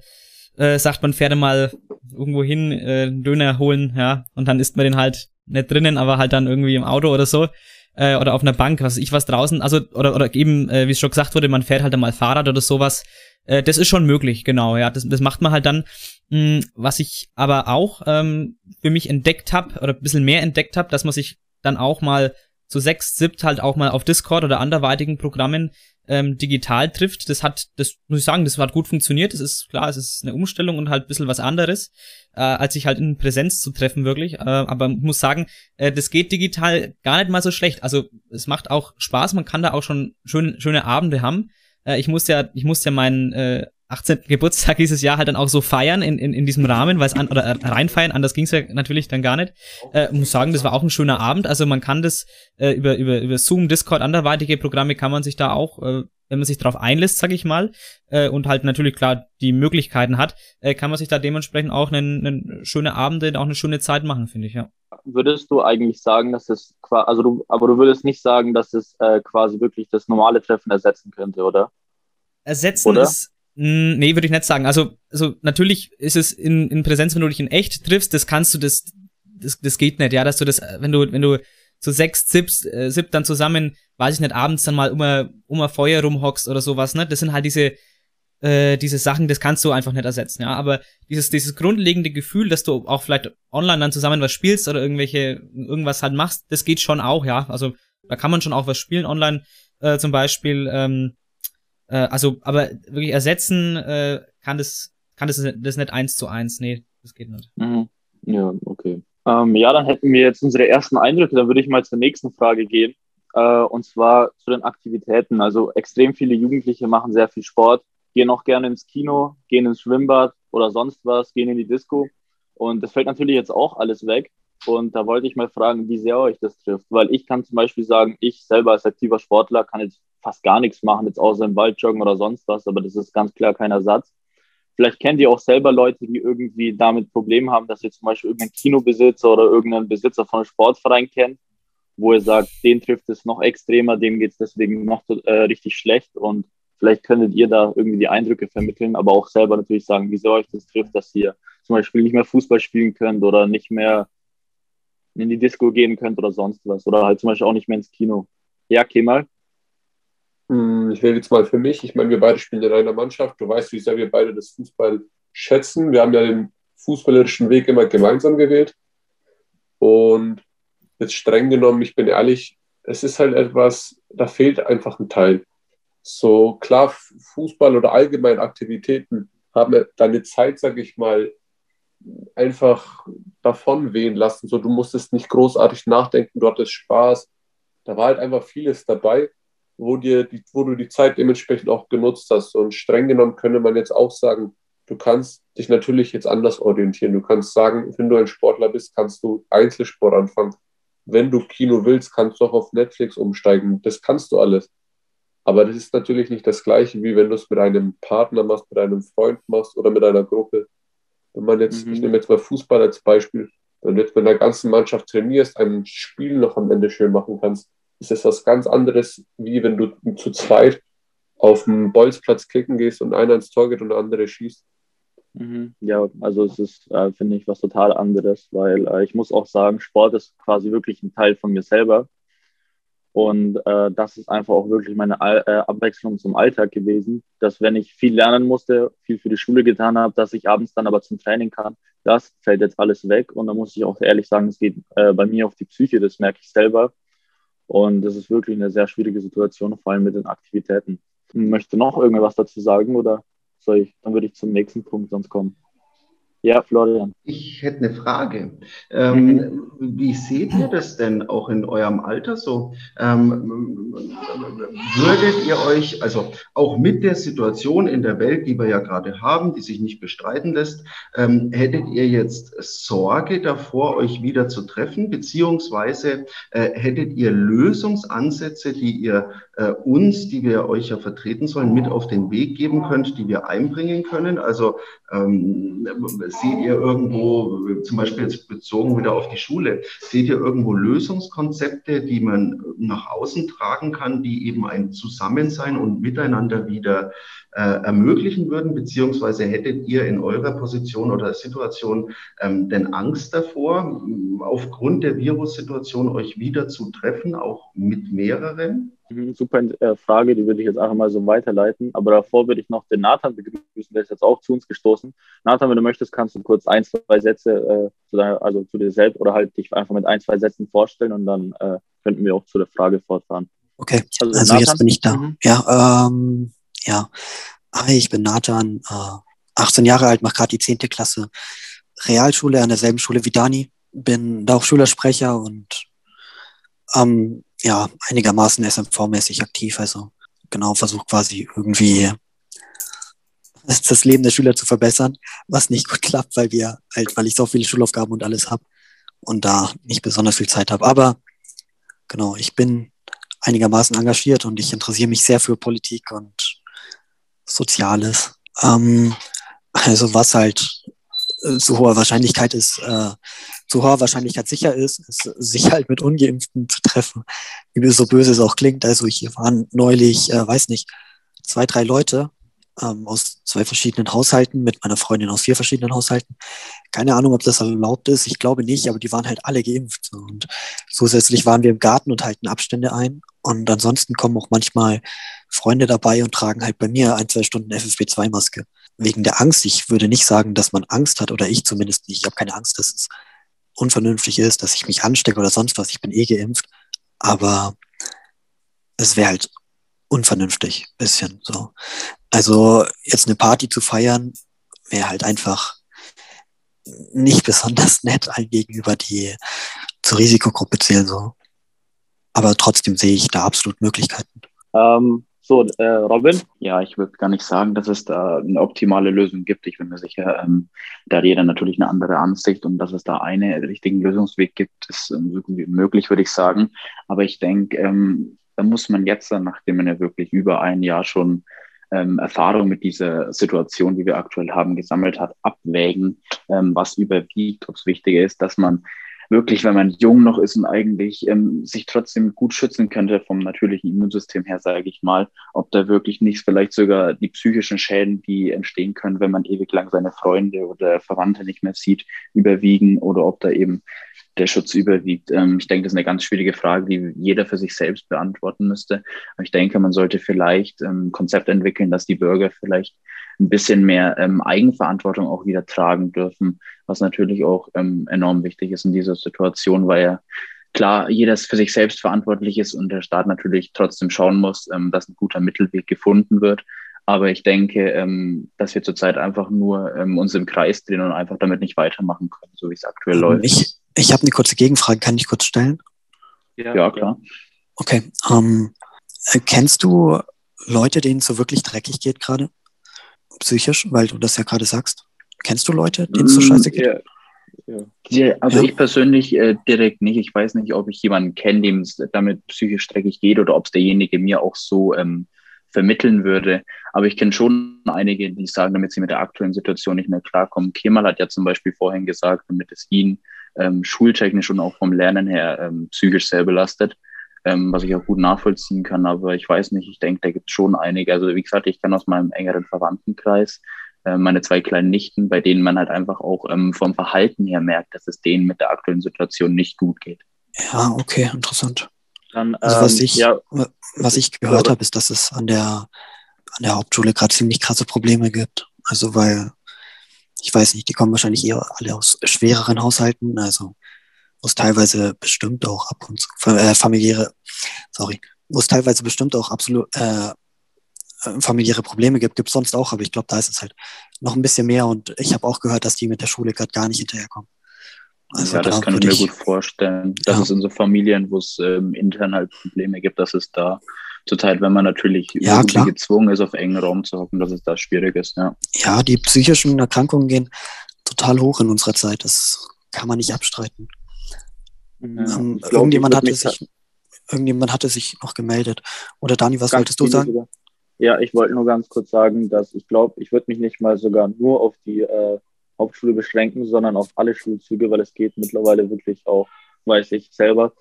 äh, sagt man, fährt mal irgendwo hin, äh, Döner holen, ja, und dann isst man den halt nicht drinnen, aber halt dann irgendwie im Auto oder so. Äh, oder auf einer Bank, was ich was draußen, also, oder, oder eben, äh, wie es schon gesagt wurde, man fährt halt dann mal Fahrrad oder sowas. Äh, das ist schon möglich, genau, ja. Das, das macht man halt dann. Mh, was ich aber auch ähm, für mich entdeckt habe, oder ein bisschen mehr entdeckt habe, dass man sich dann auch mal zu sechs, siebt halt auch mal auf Discord oder anderweitigen Programmen ähm, digital trifft. Das hat, das muss ich sagen, das hat gut funktioniert. Das ist klar, es ist eine Umstellung und halt ein bisschen was anderes, äh, als sich halt in Präsenz zu treffen, wirklich. Äh, aber muss sagen, äh, das geht digital gar nicht mal so schlecht. Also es macht auch Spaß, man kann da auch schon schön, schöne Abende haben. Äh, ich musste ja, ich musste ja meinen äh, 18. Geburtstag dieses Jahr halt dann auch so feiern in, in, in diesem Rahmen, weil es an oder äh, reinfeiern, anders ging's ja natürlich dann gar nicht. Äh, muss sagen, das war auch ein schöner Abend. Also man kann das äh, über, über, über Zoom, Discord, anderweitige Programme kann man sich da auch, äh, wenn man sich darauf einlässt, sag ich mal, äh, und halt natürlich klar die Möglichkeiten hat, äh, kann man sich da dementsprechend auch einen, einen schöne Abende, auch eine schöne Zeit machen, finde ich, ja. Würdest du eigentlich sagen, dass es quasi, also du, aber du würdest nicht sagen, dass es äh, quasi wirklich das normale Treffen ersetzen könnte, oder? Ersetzen oder? ist hm, nee, würde ich nicht sagen. Also, also natürlich ist es in, in Präsenz, wenn du dich in echt triffst, das kannst du, das, das, das geht nicht, ja, dass du das, wenn du, wenn du zu sechs Zips, äh, Zip dann zusammen, weiß ich nicht, abends dann mal um ein, um ein Feuer rumhockst oder sowas, ne? Das sind halt diese, äh, diese Sachen, das kannst du einfach nicht ersetzen, ja. Aber dieses, dieses grundlegende Gefühl, dass du auch vielleicht online dann zusammen was spielst oder irgendwelche, irgendwas halt machst, das geht schon auch, ja. Also da kann man schon auch was spielen online, äh, zum Beispiel, ähm, äh, also, aber wirklich ersetzen äh, kann das, kann das, das nicht eins zu eins. Nee, das geht nicht. Mhm. Ja, okay. Ähm, ja, dann hätten wir jetzt unsere ersten Eindrücke. Dann würde ich mal zur nächsten Frage gehen. Äh, und zwar zu den Aktivitäten. Also extrem viele Jugendliche machen sehr viel Sport. gehen auch gerne ins Kino, gehen ins Schwimmbad oder sonst was, gehen in die Disco. Und das fällt natürlich jetzt auch alles weg. Und da wollte ich mal fragen, wie sehr euch das trifft. Weil ich kann zum Beispiel sagen, ich selber als aktiver Sportler kann jetzt fast gar nichts machen, jetzt außer im Wald joggen oder sonst was, aber das ist ganz klar kein Ersatz. Vielleicht kennt ihr auch selber Leute, die irgendwie damit Probleme haben, dass ihr zum Beispiel irgendeinen Kinobesitzer oder irgendeinen Besitzer von einem Sportverein kennt, wo ihr sagt, den trifft es noch extremer, dem geht es deswegen noch äh, richtig schlecht und vielleicht könntet ihr da irgendwie die Eindrücke vermitteln, aber auch selber natürlich sagen, wie sehr euch das trifft, dass ihr zum Beispiel nicht mehr Fußball spielen könnt oder nicht mehr in die Disco gehen könnt oder sonst was oder halt zum Beispiel auch nicht mehr ins Kino. Ja, Kemal? Hm, Ich rede jetzt mal für mich. Ich meine, wir beide spielen in einer Mannschaft. Du weißt, wie sehr wir beide das Fußball schätzen. Wir haben ja den fußballerischen Weg immer gemeinsam gewählt. Und jetzt streng genommen, ich bin ehrlich, es ist halt etwas, da fehlt einfach ein Teil. So klar, Fußball oder allgemein Aktivitäten haben deine Zeit, sage ich mal, einfach davon wehen lassen. So, du musstest nicht großartig nachdenken, du hattest Spaß. Da war halt einfach vieles dabei, wo, dir die, wo du die Zeit dementsprechend auch genutzt hast. Und streng genommen könnte man jetzt auch sagen, du kannst dich natürlich jetzt anders orientieren. Du kannst sagen, wenn du ein Sportler bist, kannst du Einzelsport anfangen. Wenn du Kino willst, kannst du auch auf Netflix umsteigen. Das kannst du alles. Aber das ist natürlich nicht das Gleiche, wie wenn du es mit einem Partner machst, mit einem Freund machst oder mit einer Gruppe. Wenn man jetzt, Mhm. ich nehme jetzt mal Fußball als Beispiel, wenn du jetzt mit einer ganzen Mannschaft trainierst, ein Spiel noch am Ende schön machen kannst, ist es was ganz anderes, wie wenn du zu zweit auf dem Bolzplatz kicken gehst und einer ins Tor geht und der andere schießt. Mhm. Ja, also es ist, äh, finde ich, was total anderes, weil äh, ich muss auch sagen, Sport ist quasi wirklich ein Teil von mir selber. Und äh, das ist einfach auch wirklich meine Al äh, Abwechslung zum Alltag gewesen, dass wenn ich viel lernen musste, viel für die Schule getan habe, dass ich abends dann aber zum Training kann, das fällt jetzt alles weg. Und da muss ich auch ehrlich sagen, es geht äh, bei mir auf die Psyche, das merke ich selber. Und das ist wirklich eine sehr schwierige Situation, vor allem mit den Aktivitäten. Möchte noch irgendwas dazu sagen oder soll ich? Dann würde ich zum nächsten Punkt sonst kommen. Ja, Florian. Ich hätte eine Frage. Ähm, Wie seht ihr das denn auch in eurem Alter so? Ähm, würdet ihr euch, also auch mit der Situation in der Welt, die wir ja gerade haben, die sich nicht bestreiten lässt, ähm, hättet ihr jetzt Sorge davor, euch wieder zu treffen, beziehungsweise äh, hättet ihr Lösungsansätze, die ihr äh, uns, die wir euch ja vertreten sollen, mit auf den Weg geben könnt, die wir einbringen können? Also ähm, seht ihr irgendwo, zum Beispiel jetzt bezogen wieder auf die Schule, seht ihr irgendwo Lösungskonzepte, die man nach außen tragen kann, die eben ein Zusammensein und Miteinander wieder äh, ermöglichen würden? Beziehungsweise hättet ihr in eurer Position oder Situation ähm, denn Angst davor, aufgrund der Virussituation euch wieder zu treffen, auch mit mehreren? Mhm, Super äh, Frage, die würde ich jetzt einfach mal so weiterleiten. Aber davor würde ich noch den Nathan begrüßen, der ist jetzt auch zu uns gestoßen. Nathan, wenn du möchtest, kannst du kurz ein, zwei Sätze äh, zu deiner, also zu dir selbst oder halt dich einfach mit ein, zwei Sätzen vorstellen und dann äh, könnten wir auch zu der Frage fortfahren. Okay, Also, also, jetzt bin ich da. Mhm. Ja, ähm, ja. Hi, ich bin Nathan, äh, 18 Jahre alt, mache gerade die 10. Klasse Realschule an derselben Schule wie Dani. Bin da auch Schülersprecher und ähm, ja, einigermaßen SMV-mäßig aktiv. Also genau, versuche quasi irgendwie das Leben der Schüler zu verbessern, was nicht gut klappt, weil wir halt, weil ich so viele Schulaufgaben und alles habe und da nicht besonders viel Zeit habe. Aber genau, ich bin einigermaßen engagiert und ich interessiere mich sehr für Politik und Soziales. Ähm, also was halt zu hoher Wahrscheinlichkeit ist, äh, zu hoher Wahrscheinlichkeit sicher ist, ist sich halt mit Ungeimpften zu treffen, wie so böse es auch klingt. Also hier waren neulich, äh, weiß nicht, zwei, drei Leute ähm, aus zwei verschiedenen Haushalten mit meiner Freundin aus vier verschiedenen Haushalten. Keine Ahnung, ob das erlaubt ist. Ich glaube nicht, aber die waren halt alle geimpft. Und zusätzlich waren wir im Garten und halten Abstände ein. Und ansonsten kommen auch manchmal Freunde dabei und tragen halt bei mir ein, zwei Stunden FFP2-Maske. Wegen der Angst. Ich würde nicht sagen, dass man Angst hat oder ich zumindest nicht. Ich habe keine Angst, dass es unvernünftig ist, dass ich mich anstecke oder sonst was. Ich bin eh geimpft. Aber es wäre halt unvernünftig, bisschen so. Also jetzt eine Party zu feiern, wäre halt einfach nicht [LAUGHS] besonders nett allen gegenüber, die zur Risikogruppe zählen so. Aber trotzdem sehe ich da absolut Möglichkeiten. Ähm, So, äh, Robin? Ja, ich würde gar nicht sagen, dass es da eine optimale Lösung gibt. Ich bin mir sicher, ähm, da hat jeder natürlich eine andere Ansicht und dass es da einen richtigen Lösungsweg gibt, ist ähm, möglich, würde ich sagen. Aber ich denke, ähm, da muss man jetzt, nachdem man ja wirklich über ein Jahr schon ähm, Erfahrung mit dieser Situation, die wir aktuell haben, gesammelt hat, abwägen, ähm, was überwiegt, ob es wichtiger ist, dass man wirklich, wenn man jung noch ist und eigentlich ähm, sich trotzdem gut schützen könnte vom natürlichen Immunsystem her, sage ich mal, ob da wirklich nicht vielleicht sogar die psychischen Schäden, die entstehen können, wenn man ewig lang seine Freunde oder Verwandte nicht mehr sieht, überwiegen oder ob da eben der Schutz überwiegt. Ähm, ich denke, das ist eine ganz schwierige Frage, die jeder für sich selbst beantworten müsste. Aber ich denke, man sollte vielleicht ein ähm, Konzept entwickeln, dass die Bürger vielleicht ein bisschen mehr ähm, Eigenverantwortung auch wieder tragen dürfen, was natürlich auch ähm, enorm wichtig ist in dieser Situation, weil ja klar jeder für sich selbst verantwortlich ist und der Staat natürlich trotzdem schauen muss, ähm, dass ein guter Mittelweg gefunden wird. Aber ich denke, ähm, dass wir zurzeit einfach nur ähm, uns im Kreis drehen und einfach damit nicht weitermachen können, so wie es aktuell Ähm, läuft. Ich, ich habe eine kurze Gegenfrage, kann ich kurz stellen? Ja, klar. Okay. Ähm, äh, kennst du Leute, denen es so wirklich dreckig geht gerade? Psychisch, weil du das ja gerade sagst. Kennst du Leute, denen es so scheiße geht? Ja. Ja, also ich persönlich äh, direkt nicht. Ich weiß nicht, ob ich jemanden kenne, dem es damit psychisch dreckig geht oder ob es derjenige mir auch so ähm, vermitteln würde. Aber ich kenne schon einige, die sagen, damit sie mit der aktuellen Situation nicht mehr klarkommen. Kemal hat ja zum Beispiel vorhin gesagt, damit es ihn ähm, schultechnisch und auch vom Lernen her ähm, psychisch sehr belastet, ähm, was ich auch gut nachvollziehen kann. Aber ich weiß nicht, ich denke, da gibt es schon einige. Also wie gesagt, ich kann aus meinem engeren Verwandtenkreis äh, meine zwei kleinen Nichten, bei denen man halt einfach auch ähm, vom Verhalten her merkt, dass es denen mit der aktuellen Situation nicht gut geht. Ja, okay, interessant. Dann, Also was ähm, ich, ja, was ich gehört habe, ist, dass es an der, an der Hauptschule gerade ziemlich krasse Probleme gibt. Also weil, ich weiß nicht, die kommen wahrscheinlich eher alle aus schwereren Haushalten, also wo es teilweise bestimmt auch ab und zu äh, familiäre, sorry, wo es teilweise bestimmt auch absolut äh, familiäre Probleme gibt, gibt es sonst auch, aber ich glaube, da ist es halt noch ein bisschen mehr und ich habe auch gehört, dass die mit der Schule gerade gar nicht hinterherkommen. Also ja, das da kann ich mir gut vorstellen. Das ist in so Familien, wo es ähm, intern halt Probleme gibt, dass es da zurzeit, wenn man natürlich Ja, irgendwie klar. gezwungen ist, auf engen Raum zu hocken, dass es da schwierig ist, ja. Ja, die psychischen Erkrankungen gehen total hoch in unserer Zeit. Das kann man nicht abstreiten. Ähm, ich glaub, irgendjemand, hatte sich, irgendjemand hatte sich noch gemeldet. Oder Dani, was Ganz wolltest du sagen? sogar. Ja, ich wollte nur ganz kurz sagen, dass ich glaube, ich würde mich nicht mal sogar nur auf die äh, Hauptschule beschränken, sondern auf alle Schulzüge, weil es geht mittlerweile wirklich auch, weiß ich selber.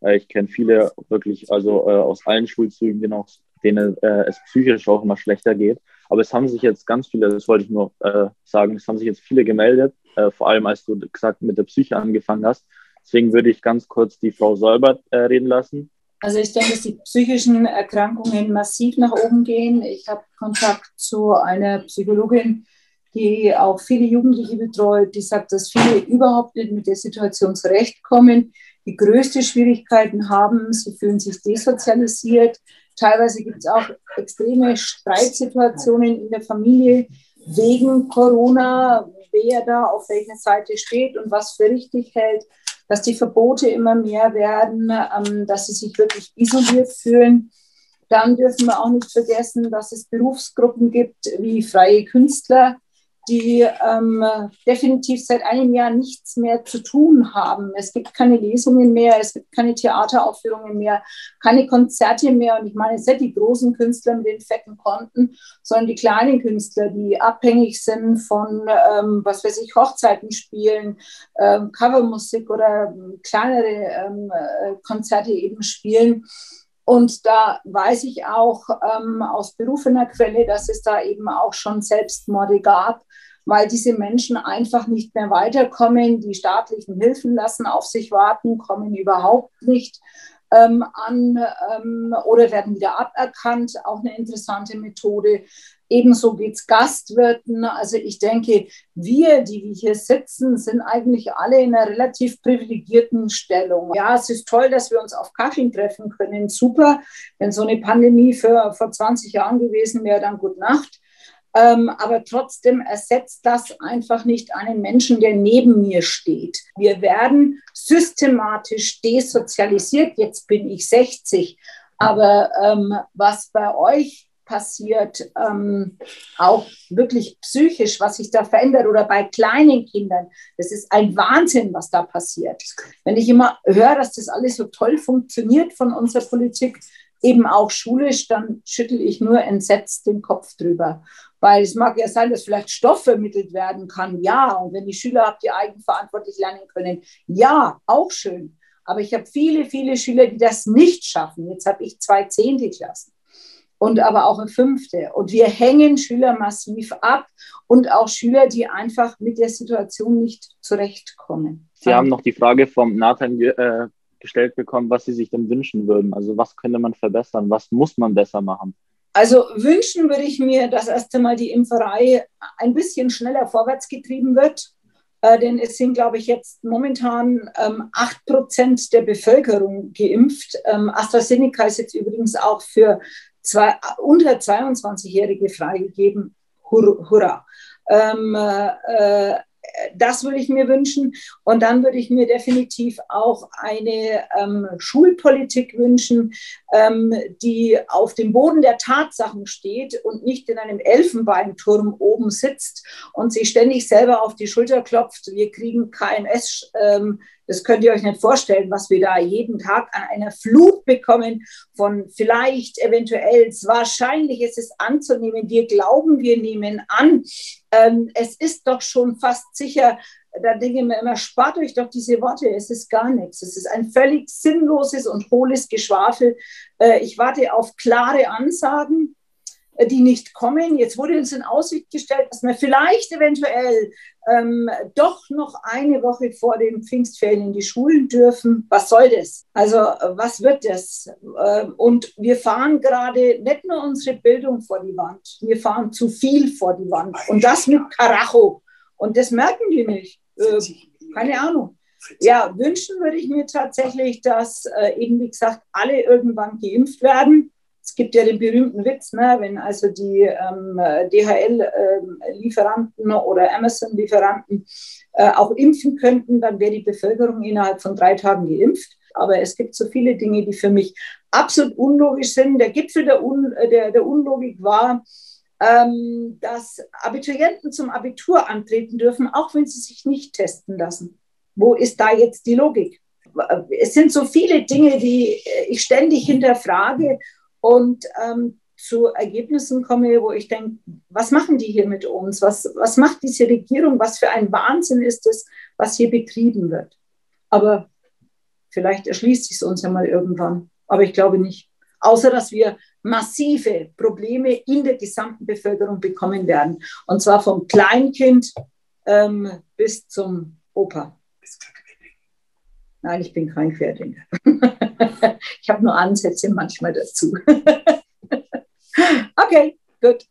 Äh, ich kenne viele wirklich, also äh, aus allen Schulzügen, denen, auch, denen äh, es psychisch auch immer schlechter geht. Aber es haben sich jetzt ganz viele, das wollte ich nur äh, sagen, es haben sich jetzt viele gemeldet, äh, vor allem als du gesagt mit der Psyche angefangen hast. Deswegen würde ich ganz kurz die Frau Säubert äh, reden lassen. Also ich denke, dass die psychischen Erkrankungen massiv nach oben gehen. Ich habe Kontakt zu einer Psychologin, die auch viele Jugendliche betreut, die sagt, dass viele überhaupt nicht mit der Situation zurechtkommen, die größte Schwierigkeiten haben, sie fühlen sich desozialisiert. Teilweise gibt es auch extreme Streitsituationen in der Familie wegen Corona, wer da auf welcher Seite steht und was für richtig hält dass die Verbote immer mehr werden, ähm, dass sie sich wirklich isoliert fühlen. Dann dürfen wir auch nicht vergessen, dass es Berufsgruppen gibt wie freie Künstler, die ähm, definitiv seit einem Jahr nichts mehr zu tun haben. Es gibt keine Lesungen mehr, es gibt keine Theateraufführungen mehr, keine Konzerte mehr. Und ich meine jetzt nicht die großen Künstler mit den fetten Konten, sondern die kleinen Künstler, die abhängig sind von, ähm, was weiß ich, Hochzeiten spielen, ähm, Covermusik oder kleinere ähm, äh, Konzerte eben spielen. Und da weiß ich auch ähm, aus berufener Quelle, dass es da eben auch schon Selbstmorde gab, weil diese Menschen einfach nicht mehr weiterkommen. Die staatlichen Hilfen lassen auf sich warten, kommen überhaupt nicht ähm, an ähm, oder werden wieder aberkannt. Auch eine interessante Methode. Ebenso geht es Gastwirten. Also ich denke, wir, die wir hier sitzen, sind eigentlich alle in einer relativ privilegierten Stellung. Ja, es ist toll, dass wir uns auf Kaffee treffen können. Super. Wenn so eine Pandemie für, vor 20 Jahren gewesen wäre, dann gute Nacht. Ähm, aber trotzdem ersetzt das einfach nicht einen Menschen, der neben mir steht. Wir werden systematisch desozialisiert. Jetzt bin ich 60. Aber ähm, was bei euch passiert, ähm, auch wirklich psychisch, was sich da verändert oder bei kleinen Kindern, das ist ein Wahnsinn, was da passiert. Wenn ich immer höre, dass das alles so toll funktioniert von unserer Politik, eben auch schulisch, dann schüttel ich nur entsetzt den Kopf drüber. Weil es mag ja sein, dass vielleicht Stoff vermittelt werden kann, ja. Und wenn die Schüler habt, die eigenverantwortlich lernen können, ja, auch schön. Aber ich habe viele, viele Schüler, die das nicht schaffen. Jetzt habe ich zwei zehnte Klassen und aber auch eine fünfte. Und wir hängen Schüler massiv ab und auch Schüler, die einfach mit der Situation nicht zurechtkommen. Sie haben noch die Frage vom Nathan äh, gestellt bekommen, was Sie sich denn wünschen würden. Also was könnte man verbessern? Was muss man besser machen? Also wünschen würde ich mir, dass erst einmal die Impferei ein bisschen schneller vorwärts getrieben wird. Äh, denn es sind, glaube ich, jetzt momentan ähm, 8% der Bevölkerung geimpft. Ähm, AstraZeneca ist jetzt übrigens auch für zwei, unter 22-Jährige freigegeben. Hurra. Ähm, äh, das würde ich mir wünschen. Und dann würde ich mir definitiv auch eine ähm, Schulpolitik wünschen, ähm, die auf dem Boden der Tatsachen steht und nicht in einem Elfenbeinturm oben sitzt und sich ständig selber auf die Schulter klopft. Wir kriegen KMS. Ähm, das könnt ihr euch nicht vorstellen, was wir da jeden Tag an einer Flut bekommen von vielleicht, eventuell, wahrscheinlich ist es anzunehmen. Wir glauben, wir nehmen an. Ähm, es ist doch schon fast sicher, da denke ich mir immer, spart euch doch diese Worte, es ist gar nichts. Es ist ein völlig sinnloses und hohles Geschwafel. Äh, ich warte auf klare Ansagen die nicht kommen. Jetzt wurde uns in Aussicht gestellt, dass wir vielleicht eventuell ähm, doch noch eine Woche vor den Pfingstferien in die Schulen dürfen. Was soll das? Also was wird das? Ähm, und wir fahren gerade nicht nur unsere Bildung vor die Wand, wir fahren zu viel vor die Wand. Und das mit Karacho. Und das merken die nicht. Äh, keine Ahnung. Ja, wünschen würde ich mir tatsächlich, dass äh, eben, wie gesagt, alle irgendwann geimpft werden es gibt ja den berühmten Witz, ne, wenn also die ähm, DHL-Lieferanten ähm, oder Amazon-Lieferanten äh, auch impfen könnten, dann wäre die Bevölkerung innerhalb von drei Tagen geimpft. Aber es gibt so viele Dinge, die für mich absolut unlogisch sind. Der Gipfel der, Un äh, der, der Unlogik war, ähm, dass Abiturienten zum Abitur antreten dürfen, auch wenn sie sich nicht testen lassen. Wo ist da jetzt die Logik? Es sind so viele Dinge, die ich ständig hinterfrage und ähm, zu Ergebnissen komme, wo ich denke, was machen die hier mit uns? Was, was macht diese Regierung? Was für ein Wahnsinn ist es, was hier betrieben wird? Aber vielleicht erschließt sich es uns ja mal irgendwann. Aber ich glaube nicht. Außer dass wir massive Probleme in der gesamten Bevölkerung bekommen werden. Und zwar vom Kleinkind ähm, bis zum Opa. Nein, ich bin kein Querdenker. [LAUGHS] [LAUGHS] ich habe nur Ansätze manchmal dazu. [LAUGHS] okay, gut.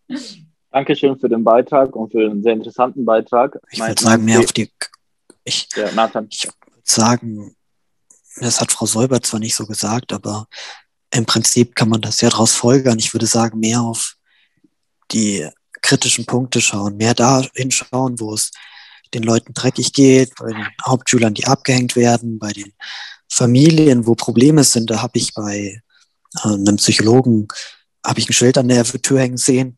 Dankeschön für den Beitrag und für den sehr interessanten Beitrag. Ich würde sagen, mehr auf die. Ich, ja, Nathan. ich würde sagen, das hat Frau Säuber zwar nicht so gesagt, aber im Prinzip kann man das ja daraus folgern. Ich würde sagen, mehr auf die kritischen Punkte schauen, mehr da hinschauen, wo es den Leuten dreckig geht, bei den Hauptschülern, die abgehängt werden, bei den Familien, wo Probleme sind. Da habe ich bei äh, einem Psychologen, habe ich ein Schild an der Tür hängen sehen,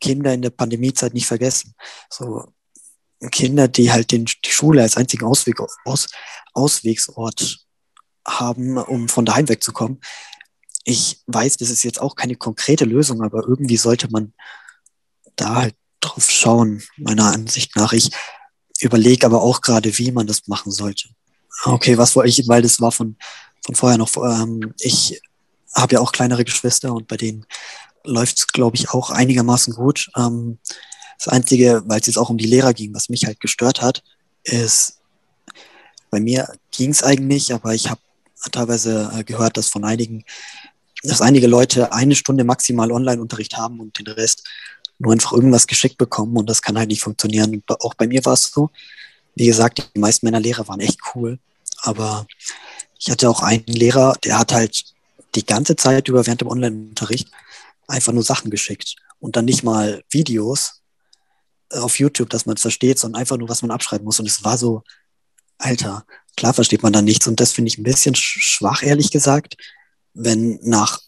Kinder in der Pandemiezeit nicht vergessen. So Kinder, die halt den, die Schule als einzigen Ausweg, Aus, Auswegsort haben, um von daheim wegzukommen. Ich weiß, das ist jetzt auch keine konkrete Lösung, aber irgendwie sollte man da halt drauf schauen, meiner Ansicht nach. Ich überlege aber auch gerade, wie man das machen sollte. Okay, was wollte ich, weil das war von, von vorher noch, ähm, ich habe ja auch kleinere Geschwister und bei denen läuft es, glaube ich, auch einigermaßen gut. Ähm, das Einzige, weil es jetzt auch um die Lehrer ging, was mich halt gestört hat, ist, bei mir ging es eigentlich, aber ich habe teilweise äh, gehört, dass von einigen, dass einige Leute eine Stunde maximal Online-Unterricht haben und den Rest nur einfach irgendwas geschickt bekommen und das kann halt nicht funktionieren. Auch bei mir war es so. Wie gesagt, die meisten meiner Lehrer waren echt cool, aber ich hatte auch einen Lehrer, der hat halt die ganze Zeit über während dem Online-Unterricht einfach nur Sachen geschickt und dann nicht mal Videos auf YouTube, dass man es versteht, sondern einfach nur, was man abschreiben muss. Und es war so, Alter, klar versteht man da nichts und das finde ich ein bisschen schwach, ehrlich gesagt, wenn nach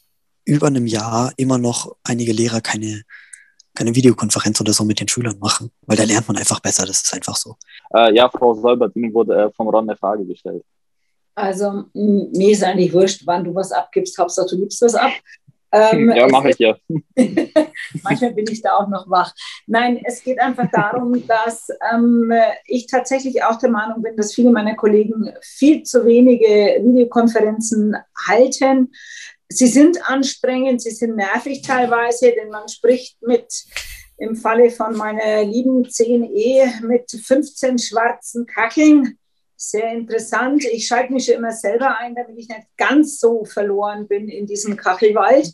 über einem Jahr immer noch einige Lehrer keine, keine Videokonferenz oder so mit den Schülern machen, weil da lernt man einfach besser, das ist einfach so. Äh, ja, Frau Solbert, Ihnen wurde äh, vom Ron eine Frage gestellt. Also mir ist eigentlich wurscht, wann du was abgibst, Hauptsache du gibst was ab. [LAUGHS] Ähm, ja, mache ich ja. [LAUGHS] Manchmal bin ich da auch noch wach. Nein, es geht einfach darum, [LAUGHS] dass ähm, ich tatsächlich auch der Meinung bin, dass viele meiner Kollegen viel zu wenige Videokonferenzen halten. Sie sind anstrengend, sie sind nervig teilweise, denn man spricht mit, im Falle von meiner lieben 10e, mit 15 schwarzen Kacheln. Sehr interessant. Ich schalte mich immer selber ein, damit ich nicht ganz so verloren bin in diesem Kachelwald.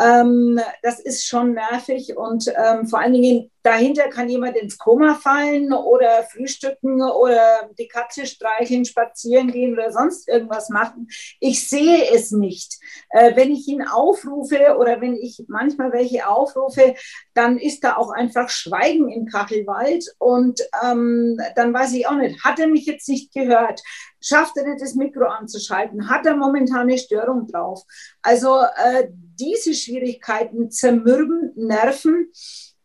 Ähm, das ist schon nervig und ähm, vor allen Dingen dahinter kann jemand ins Koma fallen oder frühstücken oder die Katze streicheln, spazieren gehen oder sonst irgendwas machen. Ich sehe es nicht. Äh, wenn ich ihn aufrufe oder wenn ich manchmal welche aufrufe, dann ist da auch einfach Schweigen im Kachelwald und ähm, dann weiß ich auch nicht, hat er mich jetzt nicht gehört? Schafft er nicht das Mikro anzuschalten? Hat er momentan eine Störung drauf? Also äh, diese Schwierigkeiten zermürben, nerven.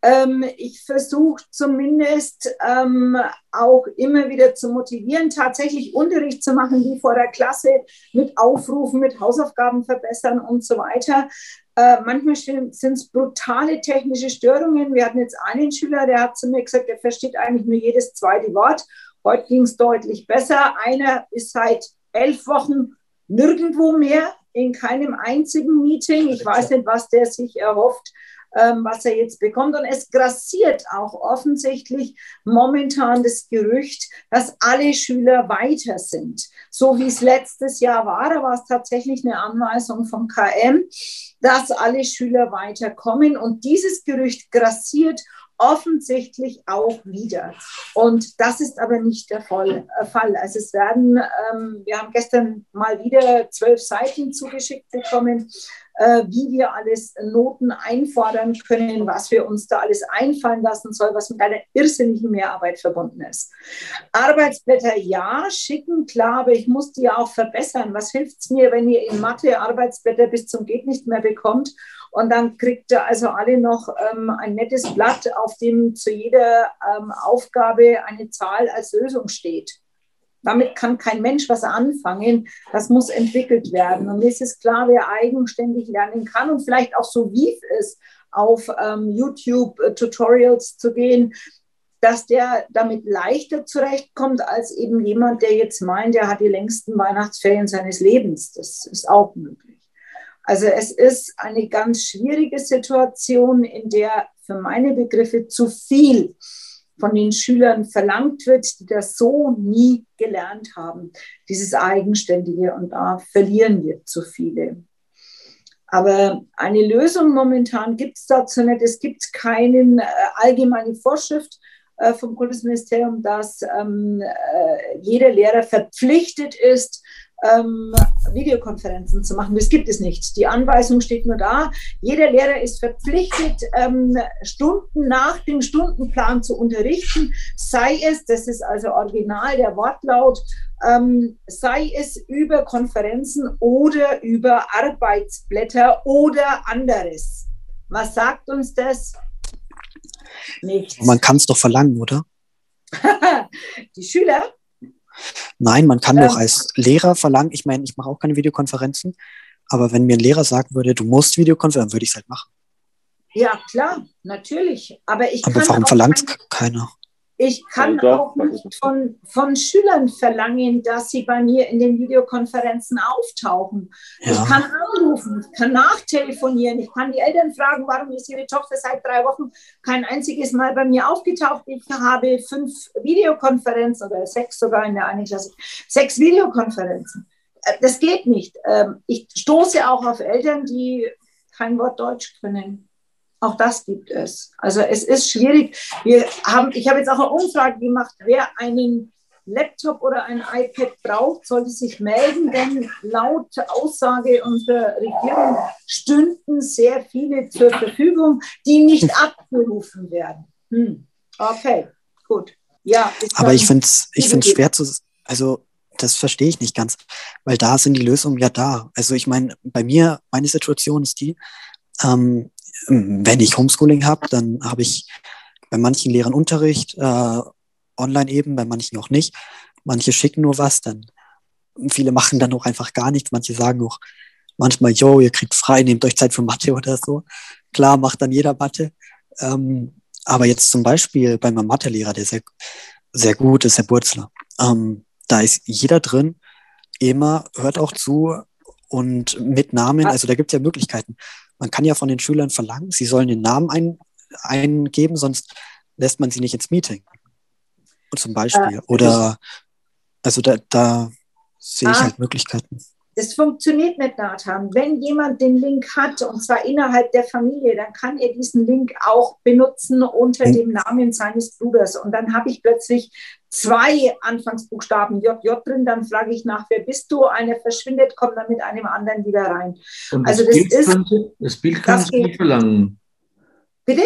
Ähm, ich versuche zumindest ähm, auch immer wieder zu motivieren, tatsächlich Unterricht zu machen, wie vor der Klasse, mit Aufrufen, mit Hausaufgaben verbessern und so weiter. Äh, manchmal sind es brutale technische Störungen. Wir hatten jetzt einen Schüler, der hat zu mir gesagt, er versteht eigentlich nur jedes zweite Wort. Heute ging es deutlich besser. Einer ist seit elf Wochen nirgendwo mehr, in keinem einzigen Meeting. Ich weiß nicht, was der sich erhofft, ähm, was er jetzt bekommt. Und es grassiert auch offensichtlich momentan das Gerücht, dass alle Schüler weiter sind. So wie es letztes Jahr war, da war es tatsächlich eine Anweisung vom KM, dass alle Schüler weiterkommen. Und dieses Gerücht grassiert offensichtlich auch wieder. Und das ist aber nicht der Fall. äh, Fall. Also es werden, ähm, wir haben gestern mal wieder zwölf Seiten zugeschickt bekommen, wie wir alles Noten einfordern können, was wir uns da alles einfallen lassen soll, was mit einer irrsinnigen Mehrarbeit verbunden ist. Arbeitsblätter ja, schicken, klar, aber ich muss die ja auch verbessern. Was hilft es mir, wenn ihr in Mathe Arbeitsblätter bis zum Geht nicht mehr bekommt und dann kriegt ihr also alle noch ähm, ein nettes Blatt, auf dem zu jeder ähm, Aufgabe eine Zahl als Lösung steht. Damit kann kein Mensch was anfangen. Das muss entwickelt werden. Und mir ist es klar, wer eigenständig lernen kann und vielleicht auch so wie es auf ähm, YouTube-Tutorials zu gehen, dass der damit leichter zurechtkommt als eben jemand, der jetzt meint, er hat die längsten Weihnachtsferien seines Lebens. Das ist auch möglich. Also es ist eine ganz schwierige Situation, in der für meine Begriffe zu viel von den Schülern verlangt wird, die das so nie gelernt haben, dieses Eigenständige. Und da verlieren wir zu viele. Aber eine Lösung momentan gibt es dazu nicht. Es gibt keine äh, allgemeine Vorschrift äh, vom Kultusministerium, dass ähm, äh, jeder Lehrer verpflichtet ist, ähm, Videokonferenzen zu machen. Das gibt es nicht. Die Anweisung steht nur da. Jeder Lehrer ist verpflichtet, ähm, Stunden nach dem Stundenplan zu unterrichten, sei es, das ist also original der Wortlaut, ähm, sei es über Konferenzen oder über Arbeitsblätter oder anderes. Was sagt uns das? Nichts. Man kann es doch verlangen, oder? [LAUGHS] Die Schüler? Nein, man kann doch Ähm. als Lehrer verlangen, ich meine, ich mache auch keine Videokonferenzen, aber wenn mir ein Lehrer sagen würde, du musst Videokonferenzen, würde ich es halt machen. Ja, klar, natürlich. Aber ich Aber warum verlangt es keiner? Ich kann Ja, doch, auch nicht von, von Schülern verlangen, dass sie bei mir in den Videokonferenzen auftauchen. Ich Ja. kann anrufen, ich kann nachtelefonieren, ich kann die Eltern fragen, warum ist ihre Tochter seit drei Wochen kein einziges Mal bei mir aufgetaucht. Ich habe fünf Videokonferenzen oder sechs sogar in der einen Klasse, sechs Videokonferenzen. Äh, Das geht nicht. Ähm, Ich stoße auch auf Eltern, die kein Wort Deutsch können. Auch das gibt es. Also es ist schwierig. Wir haben, ich habe jetzt auch eine Umfrage gemacht, wer einen Laptop oder ein iPad braucht, sollte sich melden, denn laut Aussage unserer Regierung stünden sehr viele zur Verfügung, die nicht [LAUGHS] abgerufen werden. Hm. Okay, gut. Ja, Aber ich finde es ich find's schwer zu, also das verstehe ich nicht ganz, weil da sind die Lösungen ja da. Also ich meine, bei mir, meine Situation ist die, ähm, wenn ich Homeschooling habe, dann habe ich bei manchen Lehrern Unterricht, äh, online eben, bei manchen auch nicht. Manche schicken nur was, dann viele machen dann auch einfach gar nichts. Manche sagen auch manchmal, yo, ihr kriegt frei, nehmt euch Zeit für Mathe oder so. Klar, macht dann jeder Mathe. Ähm, aber jetzt zum Beispiel bei meinem Mathelehrer, der sehr, sehr gut ist, Herr Burzler, ähm, da ist jeder drin, immer hört auch zu und mit Namen, also da gibt es ja Möglichkeiten. Man kann ja von den Schülern verlangen, sie sollen den Namen ein, eingeben, sonst lässt man sie nicht ins Meeting. Und zum Beispiel. Äh, Oder also da, da sehe ich Ah. halt Möglichkeiten. Das funktioniert nicht, Nathan. Wenn jemand den Link hat, und zwar innerhalb der Familie, dann kann er diesen Link auch benutzen unter Hm. dem Namen seines Bruders. Und dann habe ich plötzlich zwei Anfangsbuchstaben JJ drin. Dann frage ich nach, wer bist du? Einer verschwindet, kommt dann mit einem anderen wieder rein. Und Also das, das Bild ist, können Sie, das Bild können das Sie nicht verlangen. bitte?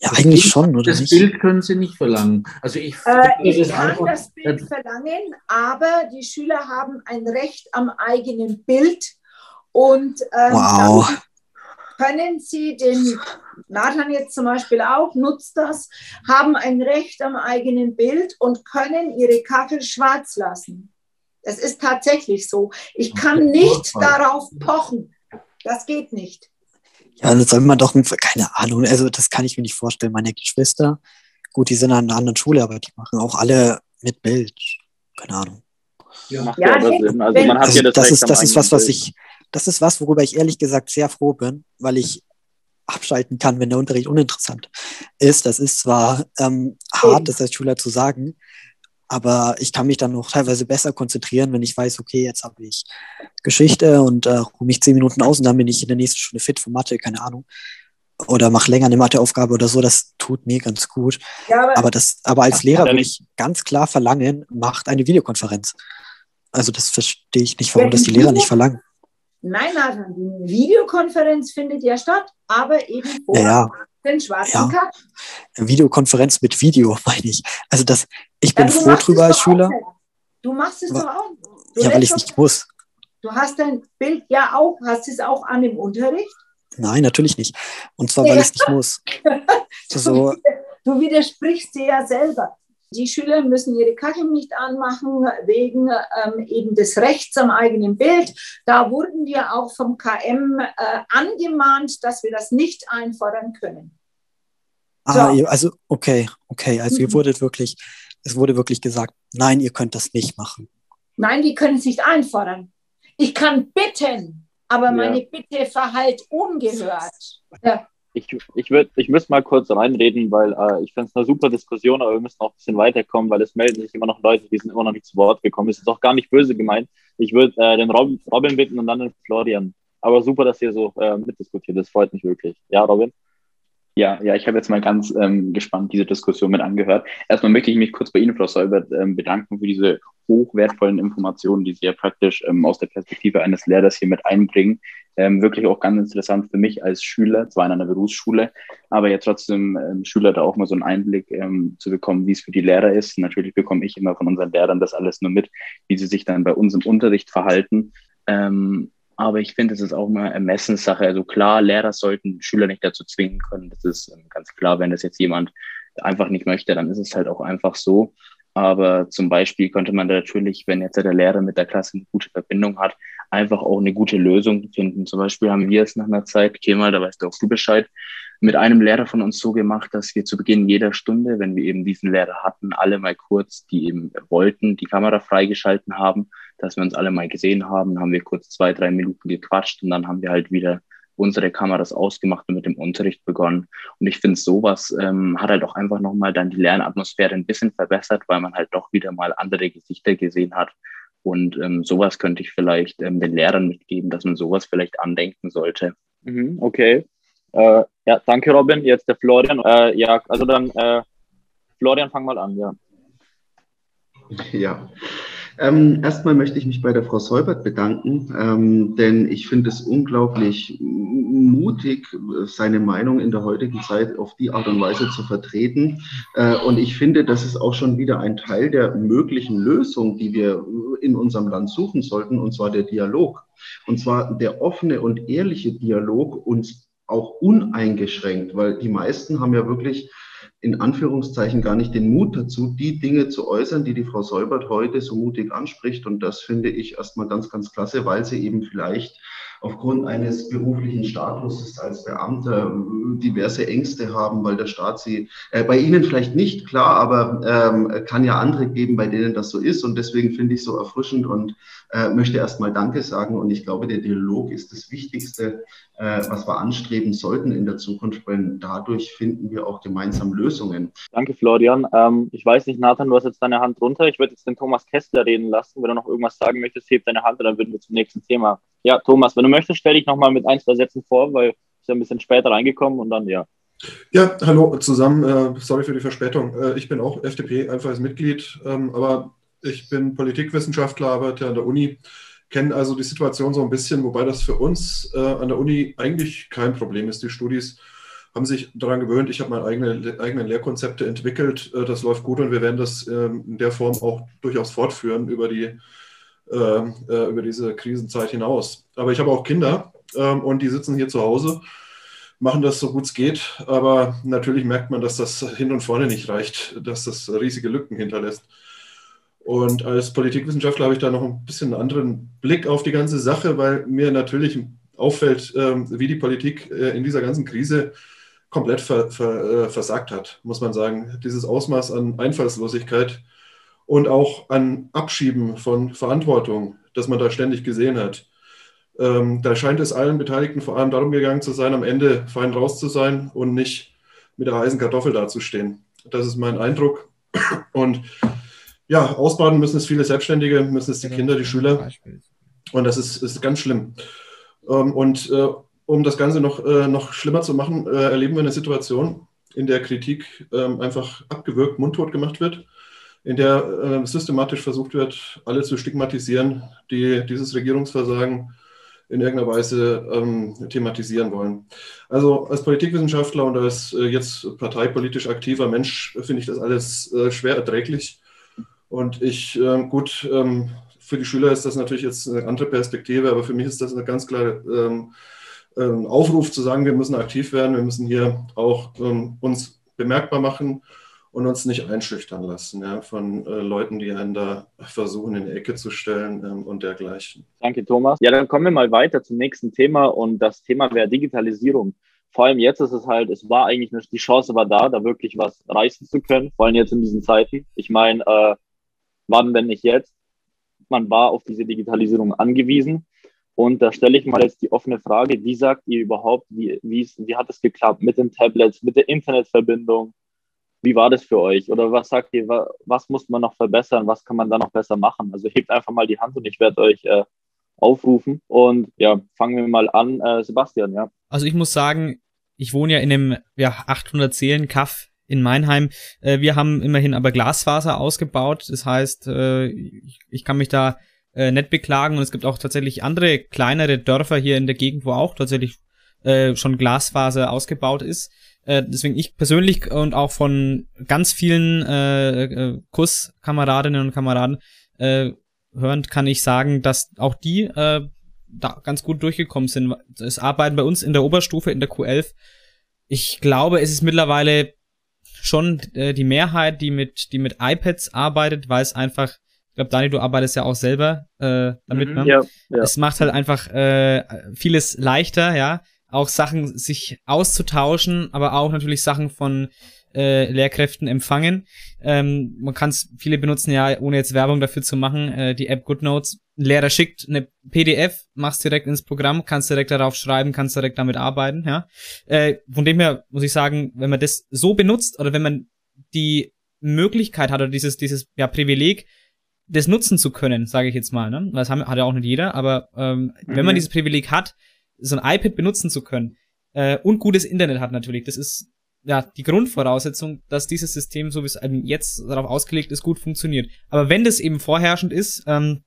Ja, eigentlich schon, oder Das nicht? Bild können Sie nicht verlangen. Also ich, Äh, ich das kann einfach- das Bild verlangen, aber die Schüler haben ein Recht am eigenen Bild. Und ähm, Wow. dann können sie den, Nathan jetzt zum Beispiel auch, nutzt das, haben ein Recht am eigenen Bild und können ihre Kachel schwarz lassen. Das ist tatsächlich so. Ich kann nicht darauf pochen. Das geht nicht. Ja, das soll man doch, keine Ahnung, also das kann ich mir nicht vorstellen. Meine Geschwister, gut, die sind an einer anderen Schule, aber die machen auch alle mit Bild. Keine Ahnung. Macht Ja, ja aber Sinn. Also man hat Also ja das, das ist, das ist was, was ich, das ist was, worüber ich ehrlich gesagt sehr froh bin, weil ich abschalten kann, wenn der Unterricht uninteressant ist. Das ist zwar ähm, hart, das als Schüler zu sagen, aber ich kann mich dann noch teilweise besser konzentrieren, wenn ich weiß, okay, jetzt habe ich Geschichte und äh, ruhe mich zehn Minuten aus und dann bin ich in der nächsten Stunde fit für Mathe, keine Ahnung. Oder mache länger eine Matheaufgabe oder so, das tut mir ganz gut. Ja, aber- aber, das, aber als Lehrer würde ich ganz klar verlangen, macht eine Videokonferenz. Also das verstehe ich nicht, warum das die Lehrer nicht verlangen. Nein, Nathan, die Videokonferenz findet ja statt, aber eben vor Ja, den schwarzen Ja. Karten. Videokonferenz mit Video, [LAUGHS] meine ich. Also das, ich bin Ja, froh drüber als auch Schüler. nicht. Du machst es Aber- doch auch. Du, Ja, weil ich nicht muss. du hast dein Bild ja auch, hast es auch an im Unterricht. Nein, natürlich nicht. Und zwar, weil Ja. ich es nicht muss. [LAUGHS] So, Du widersprichst dir ja selber. Die Schüler müssen ihre Kachel nicht anmachen wegen ähm, eben des Rechts am eigenen Bild. Da wurden wir auch vom KM äh, angemahnt, dass wir das nicht einfordern können. ah, So. ihr, also, okay, okay. Also ihr Mhm. wurdet wirklich, es wurde wirklich gesagt, nein, ihr könnt das nicht machen. Nein, wir können es nicht einfordern. Ich kann bitten, aber Ja. meine Bitte verhallt ungehört. [LAUGHS] Ja. Ich, ich, würd, ich müsste mal kurz reinreden, weil äh, ich finde es eine super Diskussion, aber wir müssen auch ein bisschen weiterkommen, weil es melden sich immer noch Leute, die sind immer noch nicht zu Wort gekommen. Es ist auch gar nicht böse gemeint. Ich würde äh, den Rob, Robin bitten und dann den Florian. Aber super, dass ihr so äh, mitdiskutiert. Das freut mich wirklich. Ja, Robin? Ja, ja, ich habe jetzt mal ganz ähm, gespannt diese Diskussion mit angehört. Erstmal möchte ich mich kurz bei Ihnen, Frau Säubert, ähm, bedanken für diese hochwertvollen Informationen, die Sie ja praktisch ähm, aus der Perspektive eines Lehrers hier mit einbringen. Ähm, wirklich auch ganz interessant für mich als Schüler, zwar in einer Berufsschule, aber ja trotzdem ähm, Schüler da auch mal so einen Einblick ähm, zu bekommen, wie es für die Lehrer ist. Natürlich bekomme ich immer von unseren Lehrern das alles nur mit, wie sie sich dann bei uns im Unterricht verhalten. Ähm, aber ich finde, es ist auch mal Ermessenssache. Also klar, Lehrer sollten Schüler nicht dazu zwingen können. Das ist ähm, ganz klar. Wenn das jetzt jemand einfach nicht möchte, dann ist es halt auch einfach so. Aber zum Beispiel könnte man natürlich, wenn jetzt der Lehrer mit der Klasse eine gute Verbindung hat, einfach auch eine gute Lösung finden. Zum Beispiel haben wir es nach einer Zeit, Kemal, da weißt du auch du Bescheid, mit einem Lehrer von uns so gemacht, dass wir zu Beginn jeder Stunde, wenn wir eben diesen Lehrer hatten, alle mal kurz, die eben wollten, die Kamera freigeschalten haben, dass wir uns alle mal gesehen haben, haben wir kurz zwei, drei Minuten gequatscht und dann haben wir halt wieder unsere Kameras ausgemacht und mit dem Unterricht begonnen. Und ich finde, sowas ähm, hat halt auch einfach nochmal dann die Lernatmosphäre ein bisschen verbessert, weil man halt doch wieder mal andere Gesichter gesehen hat. Und ähm, sowas könnte ich vielleicht ähm, den Lehrern mitgeben, dass man sowas vielleicht andenken sollte. Mhm, okay. Äh, ja, danke Robin. Jetzt der Florian. Äh, ja, also dann, äh, Florian, fang mal an, ja. Ja. Ähm, erstmal möchte ich mich bei der Frau Seubert bedanken, ähm, denn ich finde es unglaublich mutig, seine Meinung in der heutigen Zeit auf die Art und Weise zu vertreten. Äh, und ich finde, das ist auch schon wieder ein Teil der möglichen Lösung, die wir in unserem Land suchen sollten, und zwar der Dialog. Und zwar der offene und ehrliche Dialog uns auch uneingeschränkt, weil die meisten haben ja wirklich in Anführungszeichen gar nicht den Mut dazu, die Dinge zu äußern, die die Frau Säubert heute so mutig anspricht. Und das finde ich erstmal ganz, ganz klasse, weil sie eben vielleicht aufgrund eines beruflichen Statuses als Beamter äh, diverse Ängste haben, weil der Staat sie, äh, bei Ihnen vielleicht nicht, klar, aber ähm, kann ja andere geben, bei denen das so ist. Und deswegen finde ich so erfrischend und äh, möchte erstmal Danke sagen. Und ich glaube, der Dialog ist das Wichtigste, äh, was wir anstreben sollten in der Zukunft, weil dadurch finden wir auch gemeinsam Lösungen. Danke, Florian. Ähm, ich weiß nicht, Nathan, du hast jetzt deine Hand runter. Ich würde jetzt den Thomas Kessler reden lassen. Wenn du noch irgendwas sagen möchtest, heb deine Hand und dann würden wir zum nächsten Thema. Ja, Thomas, wenn du möchtest, stell dich nochmal mit ein, zwei Sätzen vor, weil ich bin ein bisschen später reingekommen und dann ja. Ja, hallo zusammen. Äh, sorry für die Verspätung. Äh, ich bin auch FDP, einfaches Mitglied, ähm, aber ich bin Politikwissenschaftler, arbeite an der Uni, kenne also die Situation so ein bisschen, wobei das für uns äh, an der Uni eigentlich kein Problem ist. Die Studis haben sich daran gewöhnt. Ich habe meine eigene, eigenen Lehrkonzepte entwickelt. Äh, das läuft gut und wir werden das ähm, in der Form auch durchaus fortführen über die über diese Krisenzeit hinaus. Aber ich habe auch Kinder ähm, und die sitzen hier zu Hause, machen das so gut es geht. Aber natürlich merkt man, dass das hin und vorne nicht reicht, dass das riesige Lücken hinterlässt. Und als Politikwissenschaftler habe ich da noch ein bisschen einen anderen Blick auf die ganze Sache, weil mir natürlich auffällt, ähm, wie die Politik äh, in dieser ganzen Krise komplett ver, versagt hat, muss man sagen. Dieses Ausmaß an Einfallslosigkeit und auch an Abschieben von Verantwortung, das man da ständig gesehen hat. Ähm, da scheint es allen Beteiligten vor allem darum gegangen zu sein, am Ende fein raus zu sein und nicht mit der heißen Kartoffel dazustehen. Das ist mein Eindruck. Und ja, ausbaden müssen es viele Selbstständige, müssen es die Kinder, die Schüler. Und das ist, ist ganz schlimm. Ähm, und äh, um das Ganze noch, äh, noch schlimmer zu machen, äh, erleben wir eine Situation, in der Kritik ähm, einfach abgewürgt, mundtot gemacht wird in der äh, systematisch versucht wird, alle zu stigmatisieren, die dieses Regierungsversagen in irgendeiner Weise ähm, thematisieren wollen. Also als Politikwissenschaftler und als äh, jetzt parteipolitisch aktiver Mensch finde ich das alles äh, schwer erträglich. Und ich, ähm, gut, ähm, für die Schüler ist das natürlich jetzt eine andere Perspektive, aber für mich ist das eine ganz klare ähm, ähm, Aufruf zu sagen, wir müssen aktiv werden, wir müssen hier auch ähm, uns bemerkbar machen und uns nicht einschüchtern lassen ja, von äh, Leuten, die einen da versuchen, in die Ecke zu stellen ähm, und dergleichen. Danke, Thomas. Ja, dann kommen wir mal weiter zum nächsten Thema und das Thema wäre Digitalisierung. Vor allem jetzt ist es halt, es war eigentlich eine, die Chance war da, da wirklich was reißen zu können, vor allem jetzt in diesen Zeiten. Ich meine, äh, wann, wenn nicht jetzt? Man war auf diese Digitalisierung angewiesen. Und da stelle ich mal jetzt die offene Frage, wie sagt ihr überhaupt, wie, wie, wie hat es geklappt mit den Tablets, mit der Internetverbindung, wie war das für euch? Oder was sagt ihr, was muss man noch verbessern? Was kann man da noch besser machen? Also hebt einfach mal die Hand und ich werde euch äh, aufrufen. Und ja, fangen wir mal an. Äh, Sebastian, ja. Also ich muss sagen, ich wohne ja in einem ja, 800 Seelen Kaff in Meinheim. Äh, wir haben immerhin aber Glasfaser ausgebaut. Das heißt, äh, ich, ich, kann mich da äh, nicht beklagen. Und es gibt auch tatsächlich andere kleinere Dörfer hier in der Gegend, wo auch tatsächlich äh, schon Glasfaser ausgebaut ist. Äh, deswegen ich persönlich und auch von ganz vielen äh, äh, Kurskameradinnen und Kameraden äh, hörend kann ich sagen, dass auch die äh, da ganz gut durchgekommen sind. Es arbeiten bei uns in der Oberstufe, in der Q11. Ich glaube, es ist mittlerweile schon äh, die Mehrheit, die mit, die mit iPads arbeitet, weil es einfach, ich glaube, Dani, du arbeitest ja auch selber äh, damit, mhm, ne? Ja, ja. Es macht halt einfach äh, vieles leichter, ja auch Sachen sich auszutauschen, aber auch natürlich Sachen von äh, Lehrkräften empfangen. Ähm, man kann es, viele benutzen ja, ohne jetzt Werbung dafür zu machen, äh, die App GoodNotes. Ein Lehrer schickt eine PDF, machst direkt ins Programm, kannst direkt darauf schreiben, kannst direkt damit arbeiten, ja. Äh, von dem her muss ich sagen, wenn man das so benutzt oder wenn man die Möglichkeit hat oder dieses, dieses ja, Privileg, das nutzen zu können, sage ich jetzt mal, ne? Das haben, hat ja auch nicht jeder, aber ähm, mhm. wenn man mhm. dieses Privileg hat, so ein iPad benutzen zu können äh, und gutes Internet hat natürlich. Das ist ja die Grundvoraussetzung, dass dieses System, so wie es eben jetzt darauf ausgelegt ist, gut funktioniert. Aber wenn das eben vorherrschend ist, ähm,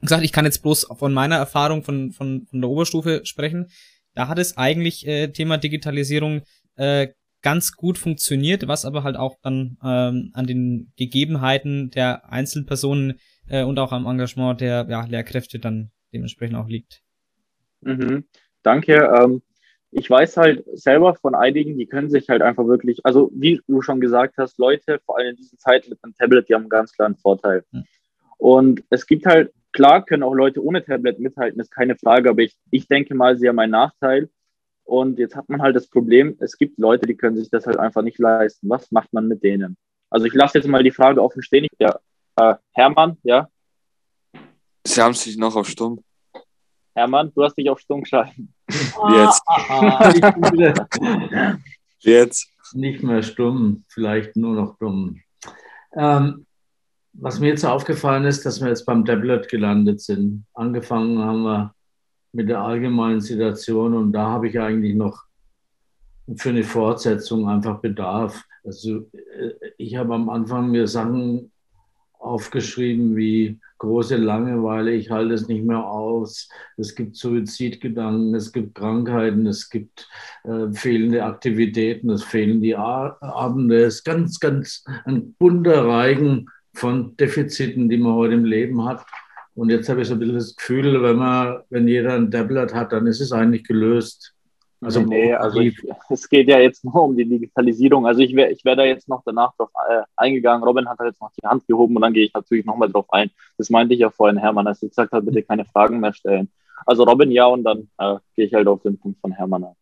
gesagt, ich kann jetzt bloß von meiner Erfahrung von, von, von der Oberstufe sprechen, da hat es eigentlich äh, Thema Digitalisierung äh, ganz gut funktioniert, was aber halt auch dann ähm, an den Gegebenheiten der Einzelpersonen äh, und auch am Engagement der ja, Lehrkräfte dann dementsprechend auch liegt. Mhm. Danke. Ähm, ich weiß halt selber von einigen, die können sich halt einfach wirklich, also wie du schon gesagt hast, Leute, vor allem in diesen Zeiten mit einem Tablet, die haben einen ganz klaren Vorteil. Mhm. Und es gibt halt, klar können auch Leute ohne Tablet mithalten, ist keine Frage, aber ich, ich denke mal, sie haben einen Nachteil. Und jetzt hat man halt das Problem, es gibt Leute, die können sich das halt einfach nicht leisten. Was macht man mit denen? Also ich lasse jetzt mal die Frage offen stehen. Ja, äh, Hermann, ja? Sie haben sich noch auf Stumm. Hermann, du hast dich auf Stumm geschalten. [LAUGHS] Jetzt. [LAUGHS] Jetzt. Nicht mehr stumm, vielleicht nur noch dumm. Ähm, was mir jetzt aufgefallen ist, dass wir jetzt beim Tablet gelandet sind. Angefangen haben wir mit der allgemeinen Situation und da habe ich eigentlich noch für eine Fortsetzung einfach Bedarf. Also äh, ich habe am Anfang mir Sachen aufgeschrieben wie große Langeweile, ich halte es nicht mehr aus, es gibt Suizidgedanken, es gibt Krankheiten, es gibt äh, fehlende Aktivitäten, es fehlen die Abende, es ist ganz, ganz ein bunter Reigen von Defiziten, die man heute im Leben hat. Und jetzt habe ich so ein bisschen das Gefühl, wenn man, wenn jeder ein Tablet hat, dann ist es eigentlich gelöst. Also, nee, also ich, [LAUGHS] es geht ja jetzt nur um die Digitalisierung. Also ich wäre ich wär da jetzt noch danach drauf äh, eingegangen. Robin hat halt jetzt noch die Hand gehoben und dann gehe ich natürlich nochmal drauf ein. Das meinte ich ja vorhin, Hermann, als du gesagt hast, bitte keine Fragen mehr stellen. Also Robin ja und dann äh, gehe ich halt auf den Punkt von Hermann ein.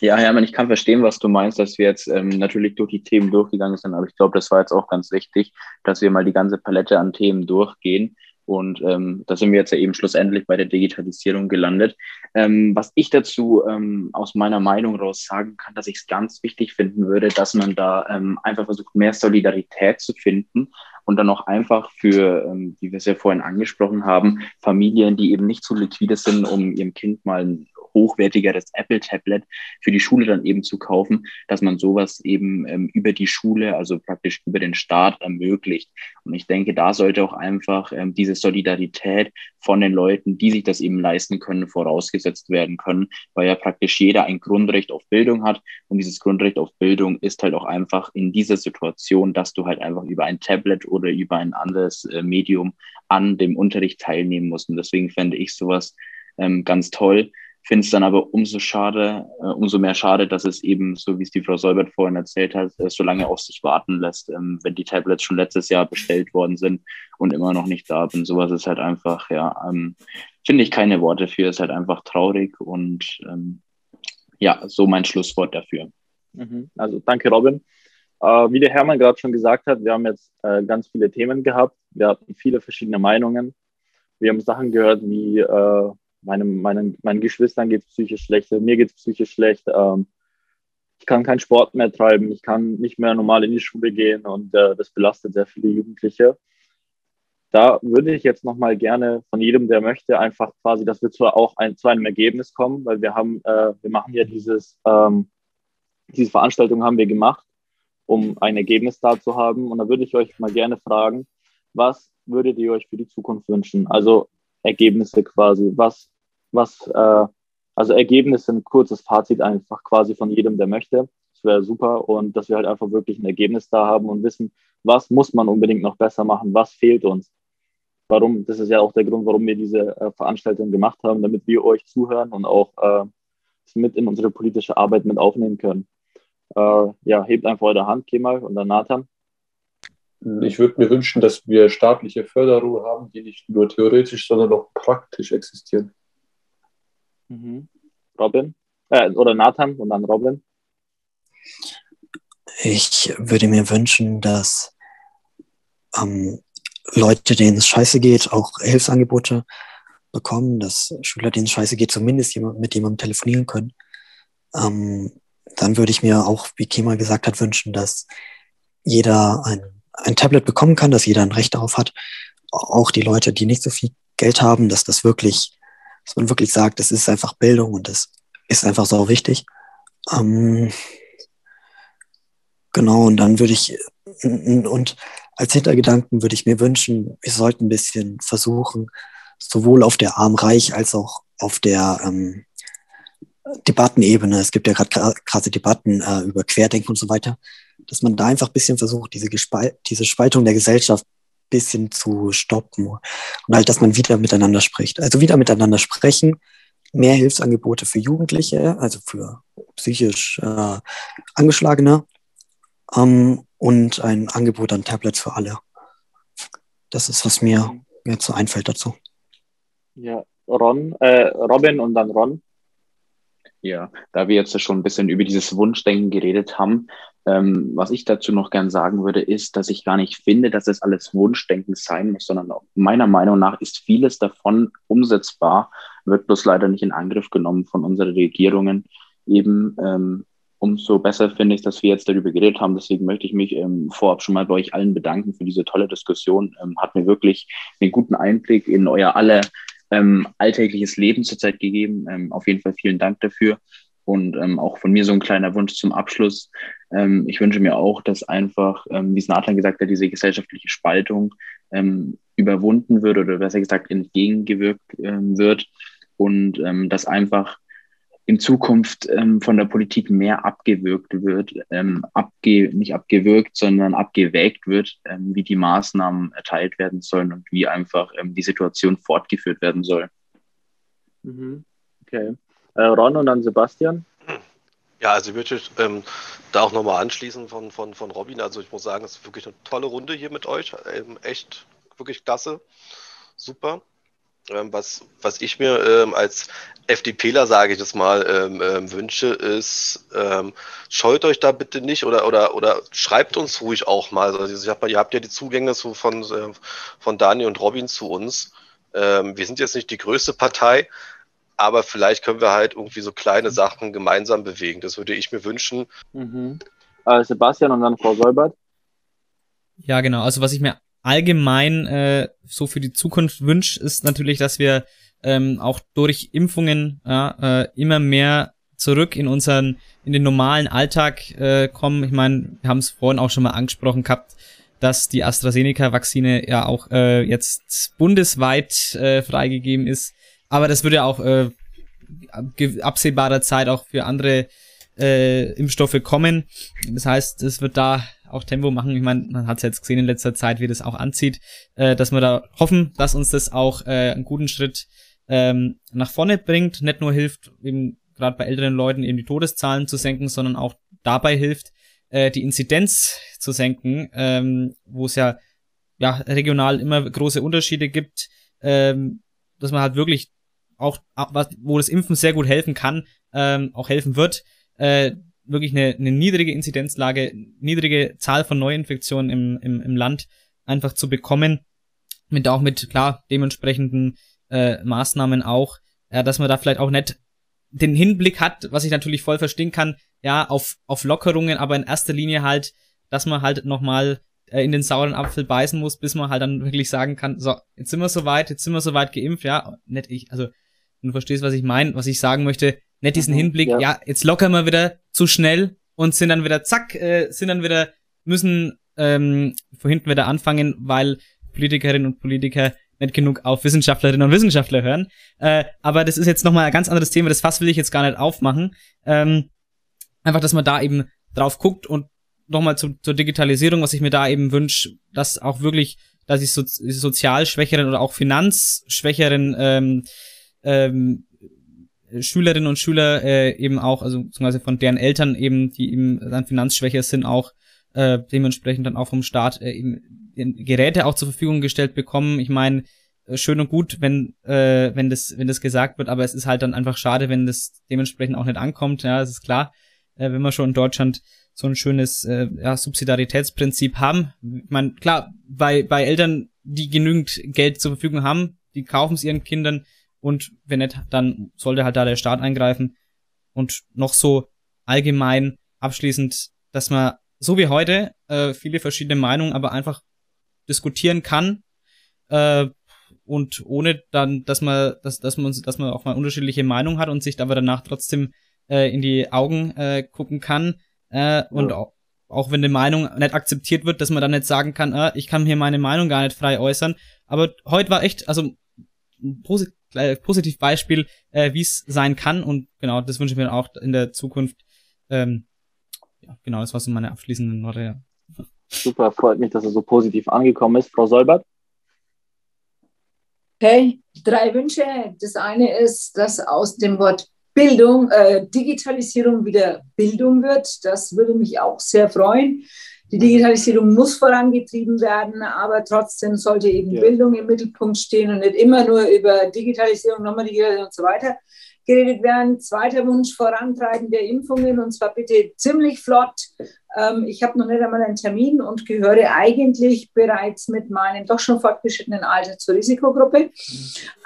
Ja, Hermann, ich kann verstehen, was du meinst, dass wir jetzt ähm, natürlich durch die Themen durchgegangen sind, aber ich glaube, das war jetzt auch ganz wichtig, dass wir mal die ganze Palette an Themen durchgehen. Und ähm, da sind wir jetzt ja eben schlussendlich bei der Digitalisierung gelandet. Ähm, was ich dazu ähm, aus meiner Meinung raus sagen kann, dass ich es ganz wichtig finden würde, dass man da ähm, einfach versucht, mehr Solidarität zu finden und dann auch einfach für, ähm, wie wir es ja vorhin angesprochen haben, Familien, die eben nicht so liquide sind, um ihrem Kind mal ein hochwertigeres Apple-Tablet für die Schule dann eben zu kaufen, dass man sowas eben ähm, über die Schule, also praktisch über den Staat ermöglicht. Und ich denke, da sollte auch einfach ähm, diese Solidarität von den Leuten, die sich das eben leisten können, vorausgesetzt werden können, weil ja praktisch jeder ein Grundrecht auf Bildung hat. Und dieses Grundrecht auf Bildung ist halt auch einfach in dieser Situation, dass du halt einfach über ein Tablet oder über ein anderes äh, Medium an dem Unterricht teilnehmen musst. Und deswegen fände ich sowas ähm, ganz toll finde es dann aber umso schade, äh, umso mehr schade, dass es eben, so wie es die Frau Solbert vorhin erzählt hat, äh, so lange auf sich warten lässt, ähm, wenn die Tablets schon letztes Jahr bestellt worden sind und immer noch nicht da sind. Sowas ist halt einfach, ja, ähm, finde ich keine Worte für, ist halt einfach traurig und ähm, ja, so mein Schlusswort dafür. Mhm. Also danke, Robin. Äh, wie der Hermann gerade schon gesagt hat, wir haben jetzt äh, ganz viele Themen gehabt. Wir hatten viele verschiedene Meinungen. Wir haben Sachen gehört wie äh, meinem, meinen, meinen Geschwistern geht es psychisch schlecht, mir geht es psychisch schlecht. Ähm, ich kann keinen Sport mehr treiben, ich kann nicht mehr normal in die Schule gehen und äh, das belastet sehr viele Jugendliche. Da würde ich jetzt nochmal gerne von jedem, der möchte, einfach quasi, dass wir zwar auch ein, zu einem Ergebnis kommen, weil wir haben, äh, wir machen ja dieses, ähm, diese Veranstaltung haben wir gemacht, um ein Ergebnis da zu haben. Und da würde ich euch mal gerne fragen, was würdet ihr euch für die Zukunft wünschen? Also Ergebnisse quasi. Was, was, äh, also Ergebnisse, ein kurzes Fazit einfach quasi von jedem, der möchte. Das wäre super und dass wir halt einfach wirklich ein Ergebnis da haben und wissen, was muss man unbedingt noch besser machen, was fehlt uns. Warum, das ist ja auch der Grund, warum wir diese äh, Veranstaltung gemacht haben, damit wir euch zuhören und auch äh, mit in unsere politische Arbeit mit aufnehmen können. Äh, ja, hebt einfach eure Hand, Kemal und dann Nathan. Ich würde mir wünschen, dass wir staatliche Förderung haben, die nicht nur theoretisch, sondern auch praktisch existieren. Mhm. Robin? Äh, oder Nathan und dann Robin? Ich würde mir wünschen, dass ähm, Leute, denen es scheiße geht, auch Hilfsangebote bekommen, dass Schüler, denen es scheiße geht, zumindest jemand, mit jemandem telefonieren können. Ähm, dann würde ich mir auch, wie Kemal gesagt hat, wünschen, dass jeder ein ein Tablet bekommen kann, dass jeder ein Recht darauf hat. Auch die Leute, die nicht so viel Geld haben, dass das wirklich, dass man wirklich sagt, das ist einfach Bildung und das ist einfach so wichtig. Ähm, genau, und dann würde ich, und als Hintergedanken würde ich mir wünschen, wir sollten ein bisschen versuchen, sowohl auf der Arm-Reich als auch auf der, ähm, Debattenebene, es gibt ja gerade krasse Debatten äh, über Querdenken und so weiter, dass man da einfach ein bisschen versucht, diese, Gespal diese Spaltung der Gesellschaft ein bisschen zu stoppen und halt, dass man wieder miteinander spricht. Also wieder miteinander sprechen, mehr Hilfsangebote für Jugendliche, also für psychisch äh, Angeschlagene ähm, und ein Angebot an Tablets für alle. Das ist, was mir jetzt so einfällt dazu. Ja, Ron, äh, Robin und dann Ron. Ja, da wir jetzt schon ein bisschen über dieses Wunschdenken geredet haben, ähm, was ich dazu noch gern sagen würde, ist, dass ich gar nicht finde, dass das alles Wunschdenken sein muss, sondern meiner Meinung nach ist vieles davon umsetzbar, wird bloß leider nicht in Angriff genommen von unseren Regierungen. Eben ähm, umso besser finde ich, dass wir jetzt darüber geredet haben. Deswegen möchte ich mich ähm, vorab schon mal bei euch allen bedanken für diese tolle Diskussion. Ähm, hat mir wirklich einen guten Einblick in euer aller ähm, alltägliches Leben zurzeit gegeben. Ähm, auf jeden Fall vielen Dank dafür. Und ähm, auch von mir so ein kleiner Wunsch zum Abschluss. Ähm, ich wünsche mir auch, dass einfach, ähm, wie es Nathan gesagt hat, diese gesellschaftliche Spaltung ähm, überwunden wird oder besser gesagt entgegengewirkt ähm, wird und ähm, dass einfach in Zukunft von der Politik mehr abgewirkt wird, abge nicht abgewirkt, sondern abgewägt wird, wie die Maßnahmen erteilt werden sollen und wie einfach die Situation fortgeführt werden soll. Mhm. Okay. Äh, Ron und dann Sebastian. Ja, also ich würde ähm, da auch nochmal anschließen von, von, von Robin. Also ich muss sagen, es ist wirklich eine tolle Runde hier mit euch. Ähm, echt, wirklich klasse. Super. Ähm, was, was ich mir ähm, als FDPler, sage ich das mal, ähm, ähm, wünsche, ist, scheut euch da bitte nicht oder, oder, oder schreibt uns ruhig auch mal. Also ich hab, ihr habt ja die Zugänge so von, äh, von Dani und Robin zu uns. Wir sind jetzt nicht die größte Partei, aber vielleicht können wir halt irgendwie so kleine Sachen gemeinsam bewegen. Das würde ich mir wünschen. Mhm. Äh, Sebastian und dann Frau Solbert. Ja, genau. Also was ich mir allgemein äh, so für die Zukunft wünsche, ist natürlich, dass wir ähm, auch durch Impfungen ja, äh, immer mehr zurück in unseren, in den normalen Alltag äh, kommen. Ich meine, wir haben es vorhin auch schon mal angesprochen gehabt, dass die AstraZeneca-Vakzine ja auch äh, jetzt bundesweit äh, freigegeben ist. Aber das würde ja auch äh, absehbarer Zeit auch für andere äh, Impfstoffe kommen. Das heißt, es wird da auch Tempo machen. Ich meine, man hat es jetzt gesehen in letzter Zeit, wie das auch anzieht, äh, dass wir da hoffen, dass uns das auch äh, einen guten Schritt ähm, nach vorne bringt, nicht nur hilft, eben gerade bei älteren Leuten eben die Todeszahlen zu senken, sondern auch dabei hilft, äh, die Inzidenz zu senken, ähm, wo es ja ja regional immer große Unterschiede gibt, ähm, dass man halt wirklich auch, was, wo das Impfen sehr gut helfen kann, ähm, auch helfen wird, äh, wirklich eine, eine niedrige Inzidenzlage, niedrige Zahl von Neuinfektionen im, im, im Land einfach zu bekommen. Mit auch mit, klar, dementsprechenden äh, Maßnahmen auch, ja, dass man da vielleicht auch nicht den Hinblick hat, was ich natürlich voll verstehen kann, ja, auf, auf Lockerungen, aber in erster Linie halt, dass man halt nochmal äh, in den sauren Apfel beißen muss, bis man halt dann wirklich sagen kann, so, jetzt sind wir soweit, jetzt sind wir soweit geimpft, ja, nicht ich, also, du verstehst, was ich meine, was ich sagen möchte, nicht diesen mhm, Hinblick, ja. ja. jetzt lockern wir wieder zu schnell und sind dann wieder, zack, äh, sind dann wieder, müssen ähm, vor hinten wieder anfangen, weil Politikerinnen und Politiker nicht genug auf Wissenschaftlerinnen und Wissenschaftler hören. Äh, aber das ist jetzt nochmal ein ganz anderes Thema, das Fass will ich jetzt gar nicht aufmachen. Ähm, einfach, dass man da eben drauf guckt und nochmal zu, zur Digitalisierung, was ich mir da eben wünsche, dass auch wirklich, dass ich so, sozial schwächeren oder auch finanzschwächeren ähm, ähm, Schülerinnen und Schüler äh, eben auch, also beziehungsweise von deren Eltern eben, die eben dann finanzschwächer sind, auch äh, dementsprechend dann auch vom Staat äh, eben Geräte auch zur Verfügung gestellt bekommen. Ich meine, äh, schön und gut, wenn äh, wenn das wenn das gesagt wird, aber es ist halt dann einfach schade, wenn das dementsprechend auch nicht ankommt. Ja, das ist klar. Äh, wenn wir schon in Deutschland so ein schönes äh, ja, Subsidiaritätsprinzip haben. Ich meine, klar, bei bei Eltern, die genügend Geld zur Verfügung haben, die kaufen es ihren Kindern und wenn nicht, dann sollte halt da der Staat eingreifen. Und noch so allgemein abschließend, dass man so wie heute äh, viele verschiedene Meinungen aber einfach diskutieren kann äh, und ohne dann, dass man, dass, dass man, dass man auch mal unterschiedliche Meinungen hat und sich aber danach trotzdem äh, in die Augen äh, gucken kann äh, und ja. auch, auch wenn die Meinung nicht akzeptiert wird, dass man dann nicht sagen kann, äh, ich kann hier meine Meinung gar nicht frei äußern. Aber heute war echt, also äh, Positivbeispiel, äh, wie es sein kann. Und genau, das wünsche ich mir auch in der Zukunft. Ähm, ja, genau, das war so meine abschließenden Worte. Ja. Super, freut mich, dass er so positiv angekommen ist. Frau Solbert? Okay, drei Wünsche. Das eine ist, dass aus dem Wort Bildung, äh, Digitalisierung wieder Bildung wird. Das würde mich auch sehr freuen. Die Digitalisierung muss vorangetrieben werden, aber trotzdem sollte eben ja. Bildung im Mittelpunkt stehen und nicht immer nur über Digitalisierung, nochmal Digitalisierung und so weiter geredet werden. Zweiter Wunsch, Vorantreiben der Impfungen und zwar bitte ziemlich flott. Ähm, ich habe noch nicht einmal einen Termin und gehöre eigentlich bereits mit meinem doch schon fortgeschrittenen Alter zur Risikogruppe.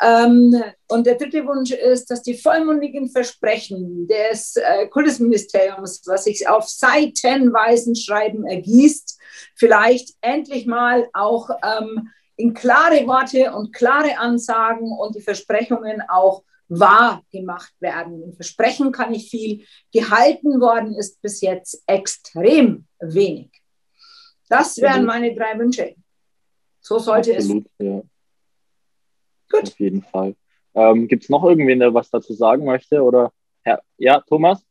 Ähm, und der dritte Wunsch ist, dass die vollmundigen Versprechen des äh, Kultusministeriums, was sich auf seitenweisen Schreiben ergießt, vielleicht endlich mal auch ähm, in klare Worte und klare Ansagen und die Versprechungen auch wahr gemacht werden. Im Versprechen kann ich viel. Gehalten worden ist bis jetzt extrem wenig. Das wären meine drei Wünsche. So sollte Absolut, es. Ja. Gut. Auf jeden Fall. Ähm, Gibt es noch irgendwen, der was dazu sagen möchte? Oder ja, ja, Thomas?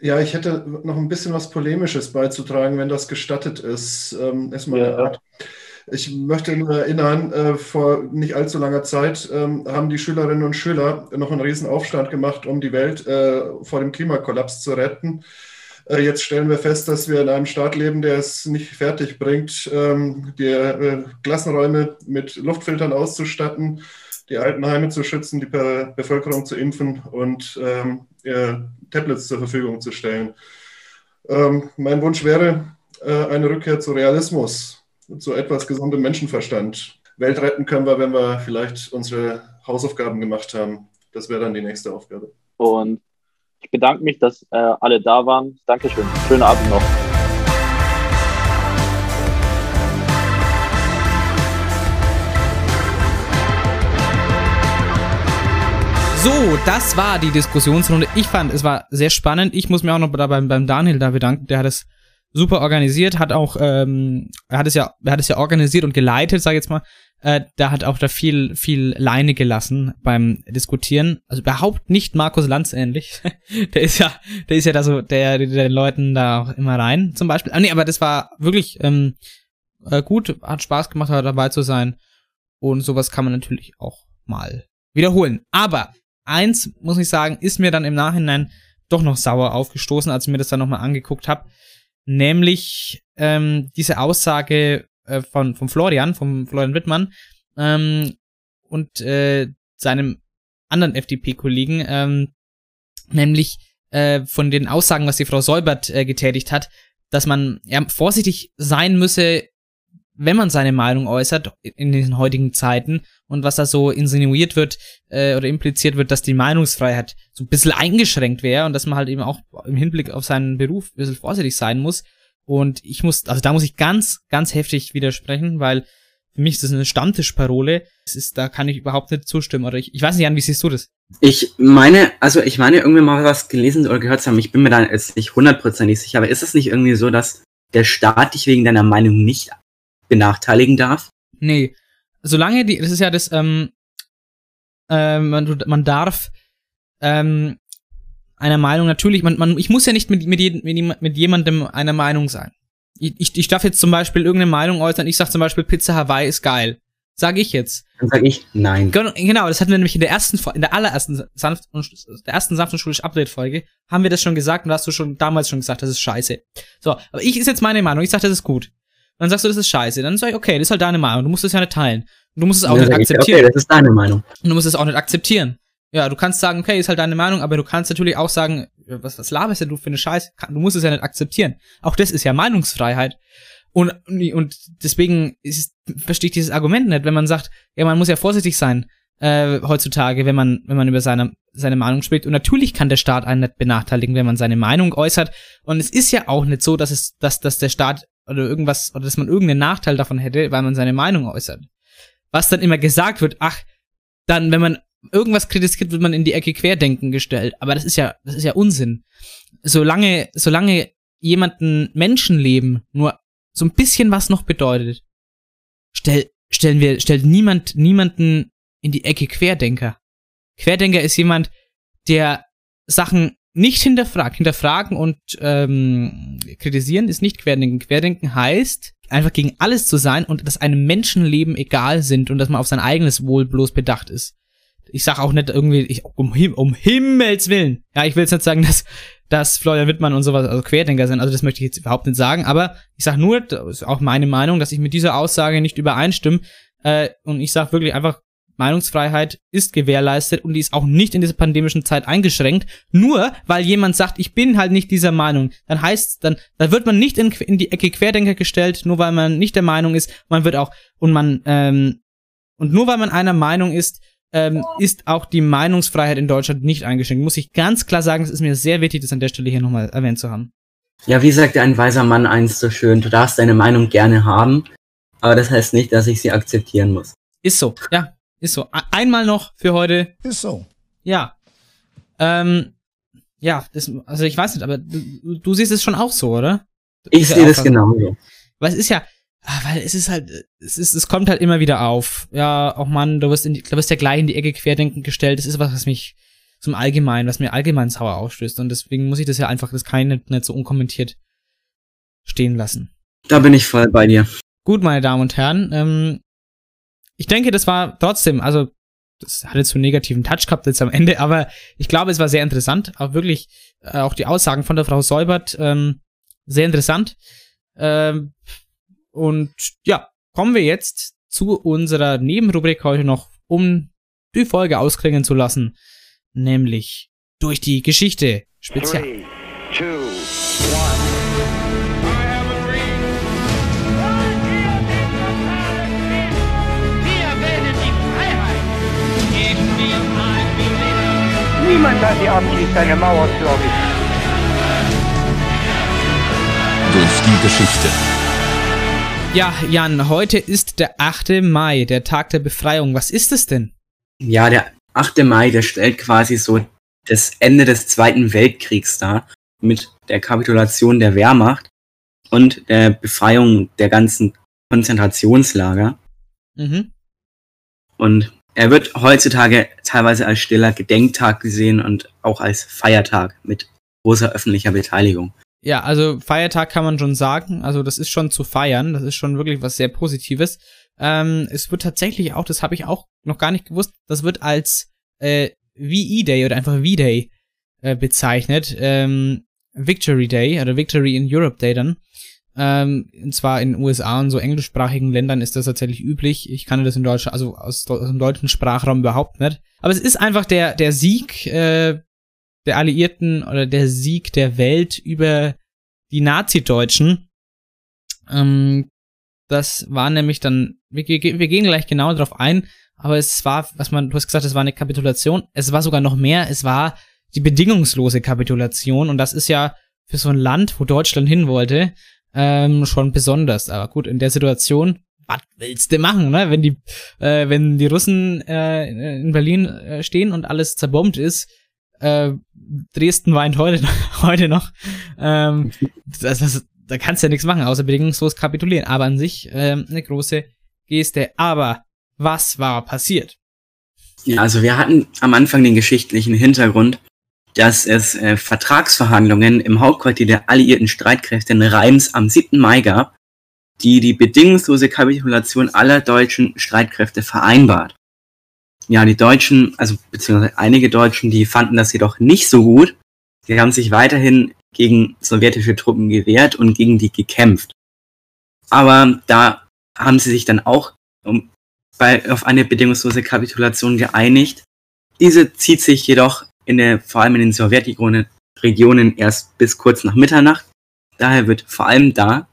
Ja, ich hätte noch ein bisschen was Polemisches beizutragen, wenn das gestattet ist. Ähm, erstmal ja. Ich möchte nur erinnern, äh, vor nicht allzu langer Zeit ähm, haben die Schülerinnen und Schüler noch einen riesen Aufstand gemacht, um die Welt äh, vor dem Klimakollaps zu retten. Äh, jetzt stellen wir fest, dass wir in einem Staat leben, der es nicht fertig bringt, ähm, die äh, Klassenräume mit Luftfiltern auszustatten, die Altenheime zu schützen, die Be Bevölkerung zu impfen und ähm, Tablets zur Verfügung zu stellen. Ähm, mein Wunsch wäre äh, eine Rückkehr zu Realismus zu etwas gesundem Menschenverstand. Welt retten können wir, wenn wir vielleicht unsere Hausaufgaben gemacht haben. Das wäre dann die nächste Aufgabe. Und ich bedanke mich, dass äh, alle da waren. Dankeschön. Schönen Abend noch. So, das war die Diskussionsrunde. Ich fand, es war sehr spannend. Ich muss mir auch noch beim, beim Daniel da bedanken. Der hat es super organisiert, hat auch, ähm, hat es ja, hat es ja organisiert und geleitet, sag ich jetzt mal. Äh, da hat auch da viel, viel Leine gelassen beim Diskutieren. Also überhaupt nicht Markus Lanz ähnlich. [LAUGHS] der ist ja, der ist ja da so, der, der den Leuten da auch immer rein, zum Beispiel. Ah, nee, aber das war wirklich ähm, äh, gut, hat Spaß gemacht, dabei zu sein. Und sowas kann man natürlich auch mal wiederholen. Aber eins, muss ich sagen, ist mir dann im Nachhinein doch noch sauer aufgestoßen, als ich mir das dann nochmal angeguckt habe nämlich ähm, diese Aussage äh, von, von Florian, vom Florian Wittmann ähm, und äh, seinem anderen FDP-Kollegen, ähm, nämlich äh, von den Aussagen, was die Frau Säubert äh, getätigt hat, dass man ja, vorsichtig sein müsse, wenn man seine Meinung äußert in den heutigen Zeiten und was da so insinuiert wird äh, oder impliziert wird, dass die Meinungsfreiheit so ein bisschen eingeschränkt wäre und dass man halt eben auch im Hinblick auf seinen Beruf ein bisschen vorsichtig sein muss. Und ich muss, also da muss ich ganz, ganz heftig widersprechen, weil für mich ist das eine Stammtischparole. Das ist, da kann ich überhaupt nicht zustimmen. Oder ich, ich weiß nicht, an wie siehst du das? Ich meine, also ich meine, irgendwie mal was gelesen oder gehört zu haben. Ich bin mir da jetzt nicht hundertprozentig sicher, aber ist es nicht irgendwie so, dass der Staat dich wegen deiner Meinung nicht benachteiligen darf? Nee. Solange die, das ist ja das, ähm, äh, man, man darf ähm, einer Meinung natürlich, man, man, ich muss ja nicht mit, mit, mit, mit jemandem einer Meinung sein. Ich, ich, ich darf jetzt zum Beispiel irgendeine Meinung äußern, ich sag zum Beispiel Pizza Hawaii ist geil. Sag ich jetzt. Dann sag ich nein. Genau, das hatten wir nämlich in der ersten, in der allerersten sanft der ersten sanft und schulisch Update-Folge, haben wir das schon gesagt und hast du schon damals schon gesagt, das ist scheiße. So, aber ich ist jetzt meine Meinung, ich sag, das ist gut. Dann sagst du, das ist scheiße. Dann sag ich, okay, das ist halt deine Meinung. Du musst es ja nicht teilen. Du musst es auch nicht akzeptieren. okay, das ist deine Meinung. Und du musst es auch nicht akzeptieren. Ja, du kannst sagen, okay, ist halt deine Meinung, aber du kannst natürlich auch sagen, was, was laberst denn du für eine Scheiße? Du musst es ja nicht akzeptieren. Auch das ist ja Meinungsfreiheit. Und, und deswegen ist, verstehe ich dieses Argument nicht, wenn man sagt, ja, man muss ja vorsichtig sein, äh, heutzutage, wenn man, wenn man über seine, seine Meinung spricht. Und natürlich kann der Staat einen nicht benachteiligen, wenn man seine Meinung äußert. Und es ist ja auch nicht so, dass es, dass, dass der Staat oder irgendwas, oder dass man irgendeinen Nachteil davon hätte, weil man seine Meinung äußert. Was dann immer gesagt wird, ach, dann, wenn man irgendwas kritisiert, wird man in die Ecke Querdenken gestellt. Aber das ist ja, das ist ja Unsinn. Solange, solange jemanden Menschenleben nur so ein bisschen was noch bedeutet, stell, stellen wir, stellt niemand, niemanden in die Ecke Querdenker. Querdenker ist jemand, der Sachen nicht hinterfragt. Hinterfragen und ähm, kritisieren ist nicht Querdenken. Querdenken heißt, einfach gegen alles zu sein und dass einem Menschenleben egal sind und dass man auf sein eigenes Wohl bloß bedacht ist. Ich sag auch nicht irgendwie, ich, um, Him um Himmels Willen. Ja, ich will jetzt nicht sagen, dass, dass Florian Wittmann und sowas also Querdenker sind. Also das möchte ich jetzt überhaupt nicht sagen. Aber ich sag nur, das ist auch meine Meinung, dass ich mit dieser Aussage nicht übereinstimme. Äh, und ich sag wirklich einfach, Meinungsfreiheit ist gewährleistet und die ist auch nicht in dieser pandemischen Zeit eingeschränkt. Nur weil jemand sagt, ich bin halt nicht dieser Meinung, dann heißt, dann, dann wird man nicht in, in die Ecke Querdenker gestellt, nur weil man nicht der Meinung ist. Man wird auch und man ähm, und nur weil man einer Meinung ist, ähm, ist auch die Meinungsfreiheit in Deutschland nicht eingeschränkt. Muss ich ganz klar sagen, es ist mir sehr wichtig, das an der Stelle hier nochmal erwähnt zu haben. Ja, wie sagte ein weiser Mann einst so schön, du darfst deine Meinung gerne haben, aber das heißt nicht, dass ich sie akzeptieren muss. Ist so, ja, ist so. Einmal noch für heute. Ist so. Ja. Ähm, ja, das, also ich weiß nicht, aber du, du siehst es schon auch so, oder? Ich sehe das genauso. Weil es ist ja, ah, weil es ist halt, es ist, es kommt halt immer wieder auf. Ja, auch Mann, du wirst in die, du wirst ja gleich in die Ecke querdenken gestellt. Das ist was, was mich zum Allgemeinen, was mir allgemein sauer ausstößt. Und deswegen muss ich das ja einfach, das kann ich nicht, nicht so unkommentiert stehen lassen. Da bin ich voll bei dir. Gut, meine Damen und Herren, ähm, ich denke, das war trotzdem, also das hatte zu negativen Touch gehabt jetzt am Ende, [LAUGHS] aber ich glaube, es war sehr interessant. Auch wirklich, äh, auch die Aussagen von der Frau Säubert, ähm, sehr interessant. Ähm, und ja, kommen wir jetzt zu unserer Nebenrubrik heute noch, um die Folge ausklingen zu lassen, nämlich durch die Geschichte spezial. Three, two, Niemand hat die Absicht, eine Mauer zu errichten. Durch die Geschichte. Ja, Jan, heute ist der 8. Mai, der Tag der Befreiung. Was ist es denn? Ja, der 8. Mai, der stellt quasi so das Ende des Zweiten Weltkriegs dar, mit der Kapitulation der Wehrmacht und der Befreiung der ganzen Konzentrationslager. Mhm. Und er wird heutzutage teilweise als stiller Gedenktag gesehen und auch als Feiertag mit großer öffentlicher Beteiligung. Ja, also Feiertag kann man schon sagen. Also das ist schon zu feiern. Das ist schon wirklich was sehr Positives. Ähm, es wird tatsächlich auch, das habe ich auch noch gar nicht gewusst, das wird als äh, VE Day oder einfach V-Day äh, bezeichnet. Ähm, Victory Day oder Victory in Europe Day dann. Ähm, und zwar in den USA und so englischsprachigen Ländern ist das tatsächlich üblich. Ich kann das in Deutschland, also aus, aus dem deutschen Sprachraum überhaupt nicht. Aber es ist einfach der, der Sieg äh, der Alliierten oder der Sieg der Welt über die Nazi-Deutschen. Ähm, das war nämlich dann, wir, wir gehen gleich genau darauf ein, aber es war, was man, du hast gesagt, es war eine Kapitulation. Es war sogar noch mehr, es war die bedingungslose Kapitulation und das ist ja für so ein Land, wo Deutschland hin wollte, ähm, schon besonders. Aber gut, in der Situation, was willst du machen, ne? Wenn die, äh, wenn die Russen äh, in Berlin äh, stehen und alles zerbombt ist, äh, Dresden weint heute, [LAUGHS] heute noch. Ähm, das, das, da kannst du ja nichts machen, außer bedingungslos kapitulieren. Aber an sich ähm, eine große Geste. Aber was war passiert? Ja, also wir hatten am Anfang den geschichtlichen Hintergrund, dass es äh, Vertragsverhandlungen im Hauptquartier der alliierten Streitkräfte in Reims am 7. Mai gab, die die bedingungslose Kapitulation aller deutschen Streitkräfte vereinbart. Ja, die Deutschen, also beziehungsweise einige Deutschen, die fanden das jedoch nicht so gut. Sie haben sich weiterhin gegen sowjetische Truppen gewehrt und gegen die gekämpft. Aber da haben sie sich dann auch um, bei, auf eine bedingungslose Kapitulation geeinigt. Diese zieht sich jedoch in der, vor allem in den Sowjetregionen erst bis kurz nach Mitternacht. Daher wird vor allem da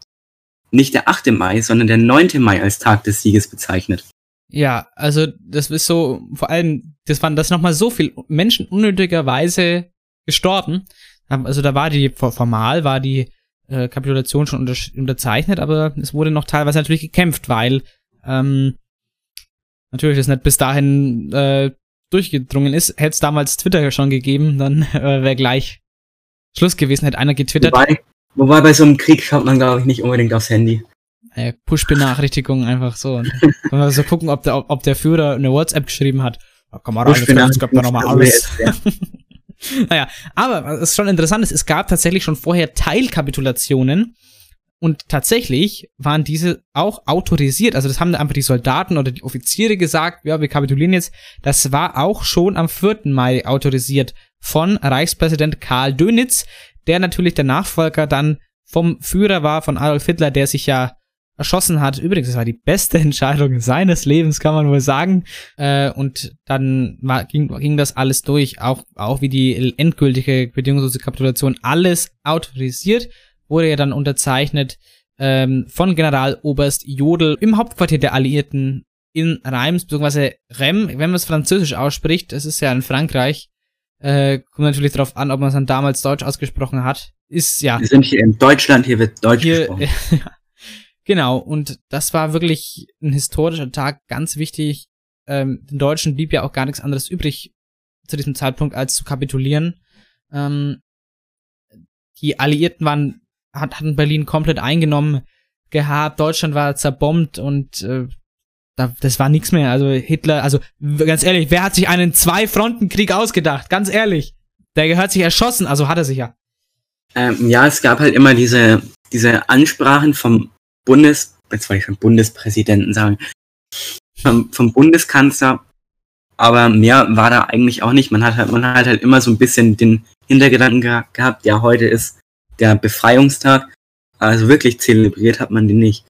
nicht der 8. Mai, sondern der 9. Mai als Tag des Sieges bezeichnet. Ja, also das ist so, vor allem, das waren das nochmal so viel Menschen unnötigerweise gestorben. Also da war die, formal war die äh, Kapitulation schon unter, unterzeichnet, aber es wurde noch teilweise natürlich gekämpft, weil ähm, natürlich das nicht bis dahin äh, durchgedrungen ist. Hätte es damals Twitter schon gegeben, dann äh, wäre gleich Schluss gewesen, hätte einer getwittert. Wobei, wobei bei so einem Krieg schaut man, glaube ich, nicht unbedingt aufs Handy. äh, Push-Benachrichtigungen einfach so. Und dann wir so gucken, ob der, ob, ob der Führer eine WhatsApp geschrieben hat. Da kann man rein, jetzt gab da nochmal alles. [LAUGHS] naja, aber was ist schon interessant ist, es gab tatsächlich schon vorher Teilkapitulationen und tatsächlich waren diese auch autorisiert. Also das haben einfach die Soldaten oder die Offiziere gesagt, ja, wir kapitulieren jetzt. Das war auch schon am 4. Mai autorisiert von Reichspräsident Karl Dönitz, der natürlich der Nachfolger dann vom Führer war, von Adolf Hitler, der sich ja erschossen hat. Übrigens, das war die beste [LAUGHS] Entscheidung seines Lebens, kann man wohl sagen. Äh, und dann war, ging, ging das alles durch, auch, auch wie die endgültige bedingungslose Kapitulation, alles autorisiert wurde ja dann unterzeichnet ähm, von Generaloberst Jodl im Hauptquartier der Alliierten in Reims, beziehungsweise Rem, wenn man es französisch ausspricht, das ist ja in Frankreich, äh, kommt natürlich darauf an, ob man es dann damals deutsch ausgesprochen hat. Ist ja. Wir sind hier in Deutschland, hier wird Deutsch hier, gesprochen. [LAUGHS] genau, und das war wirklich ein historischer Tag, ganz wichtig. Ähm, den Deutschen blieb ja auch gar nichts anderes übrig zu diesem Zeitpunkt, als zu kapitulieren. Ähm, die Alliierten waren hat, hatten Berlin komplett eingenommen gehabt, Deutschland war zerbombt und äh, da, das war nichts mehr. Also Hitler, also ganz ehrlich, wer hat sich einen Zwei-Fronten-Krieg ausgedacht? Ganz ehrlich. Der gehört sich erschossen, also hat er sich ja. Ähm, ja, es gab halt immer diese, diese Ansprachen vom Bundes, jetzt wollte ich vom Bundespräsidenten sagen, vom, vom Bundeskanzler, aber mehr war da eigentlich auch nicht. Man hat halt, man hat halt immer so ein bisschen den Hintergedanken ge gehabt, ja, heute ist der Befreiungstag. Also wirklich zelebriert hat man den nicht.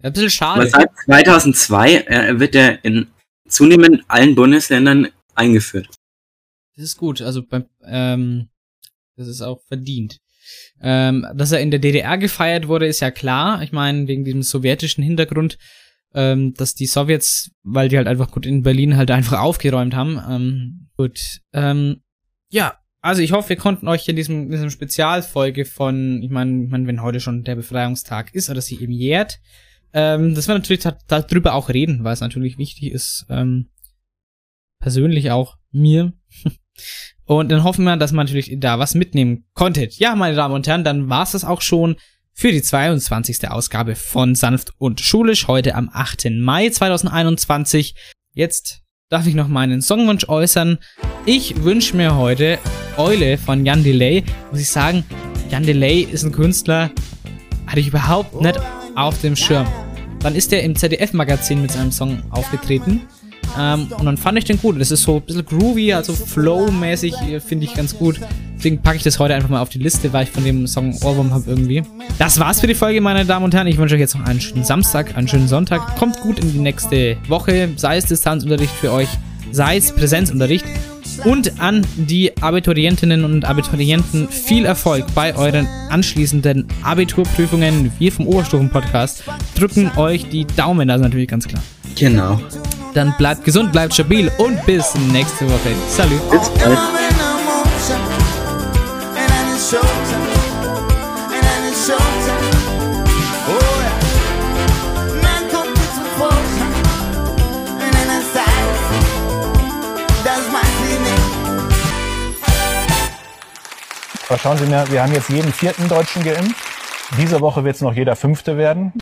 Ein bisschen schade. Aber seit 2002 äh, wird er in zunehmend allen Bundesländern eingeführt. Das ist gut. Also beim, ähm, das ist auch verdient. Ähm, dass er in der DDR gefeiert wurde, ist ja klar. Ich meine, wegen diesem sowjetischen Hintergrund, ähm, dass die Sowjets, weil die halt einfach gut in Berlin halt einfach aufgeräumt haben. Ähm, gut. Ähm, ja, also ich hoffe, wir konnten euch in diesem, diesem Spezialfolge von, ich meine, ich mein, wenn heute schon der Befreiungstag ist oder sie eben jährt, ähm, dass wir natürlich darüber auch reden, weil es natürlich wichtig ist, ähm, persönlich auch mir. [LAUGHS] und dann hoffen wir, dass man natürlich da was mitnehmen konntet. Ja, meine Damen und Herren, dann war's das auch schon für die 22. Ausgabe von Sanft und Schulisch, heute am 8. Mai 2021. Jetzt darf ich noch meinen Songwunsch äußern. Ich wünsche mir heute Eule von Jan Delay. Muss ich sagen, Jan Delay ist ein Künstler, hatte ich überhaupt nicht auf dem Schirm. Dann ist er im ZDF-Magazin mit seinem Song aufgetreten. Ähm, und dann fand ich den gut. Das ist so ein bisschen groovy, also flow-mäßig, äh, finde ich ganz gut. Deswegen packe ich das heute einfach mal auf die Liste, weil ich von dem Song Ohrwurm habe irgendwie. Das war's für die Folge, meine Damen und Herren. Ich wünsche euch jetzt noch einen schönen Samstag, einen schönen Sonntag. Kommt gut in die nächste Woche, sei es Distanzunterricht für euch, sei es Präsenzunterricht. Und an die Abiturientinnen und Abiturienten viel Erfolg bei euren anschließenden Abiturprüfungen. Wir vom Oberstufen-Podcast drücken euch die Daumen, das ist natürlich ganz klar. Genau. Dann bleibt gesund, bleibt stabil und bis nächste Woche. Salut. Bis bald. Aber schauen Sie mir, wir haben jetzt jeden vierten Deutschen geimpft. Diese Woche wird es noch jeder fünfte werden.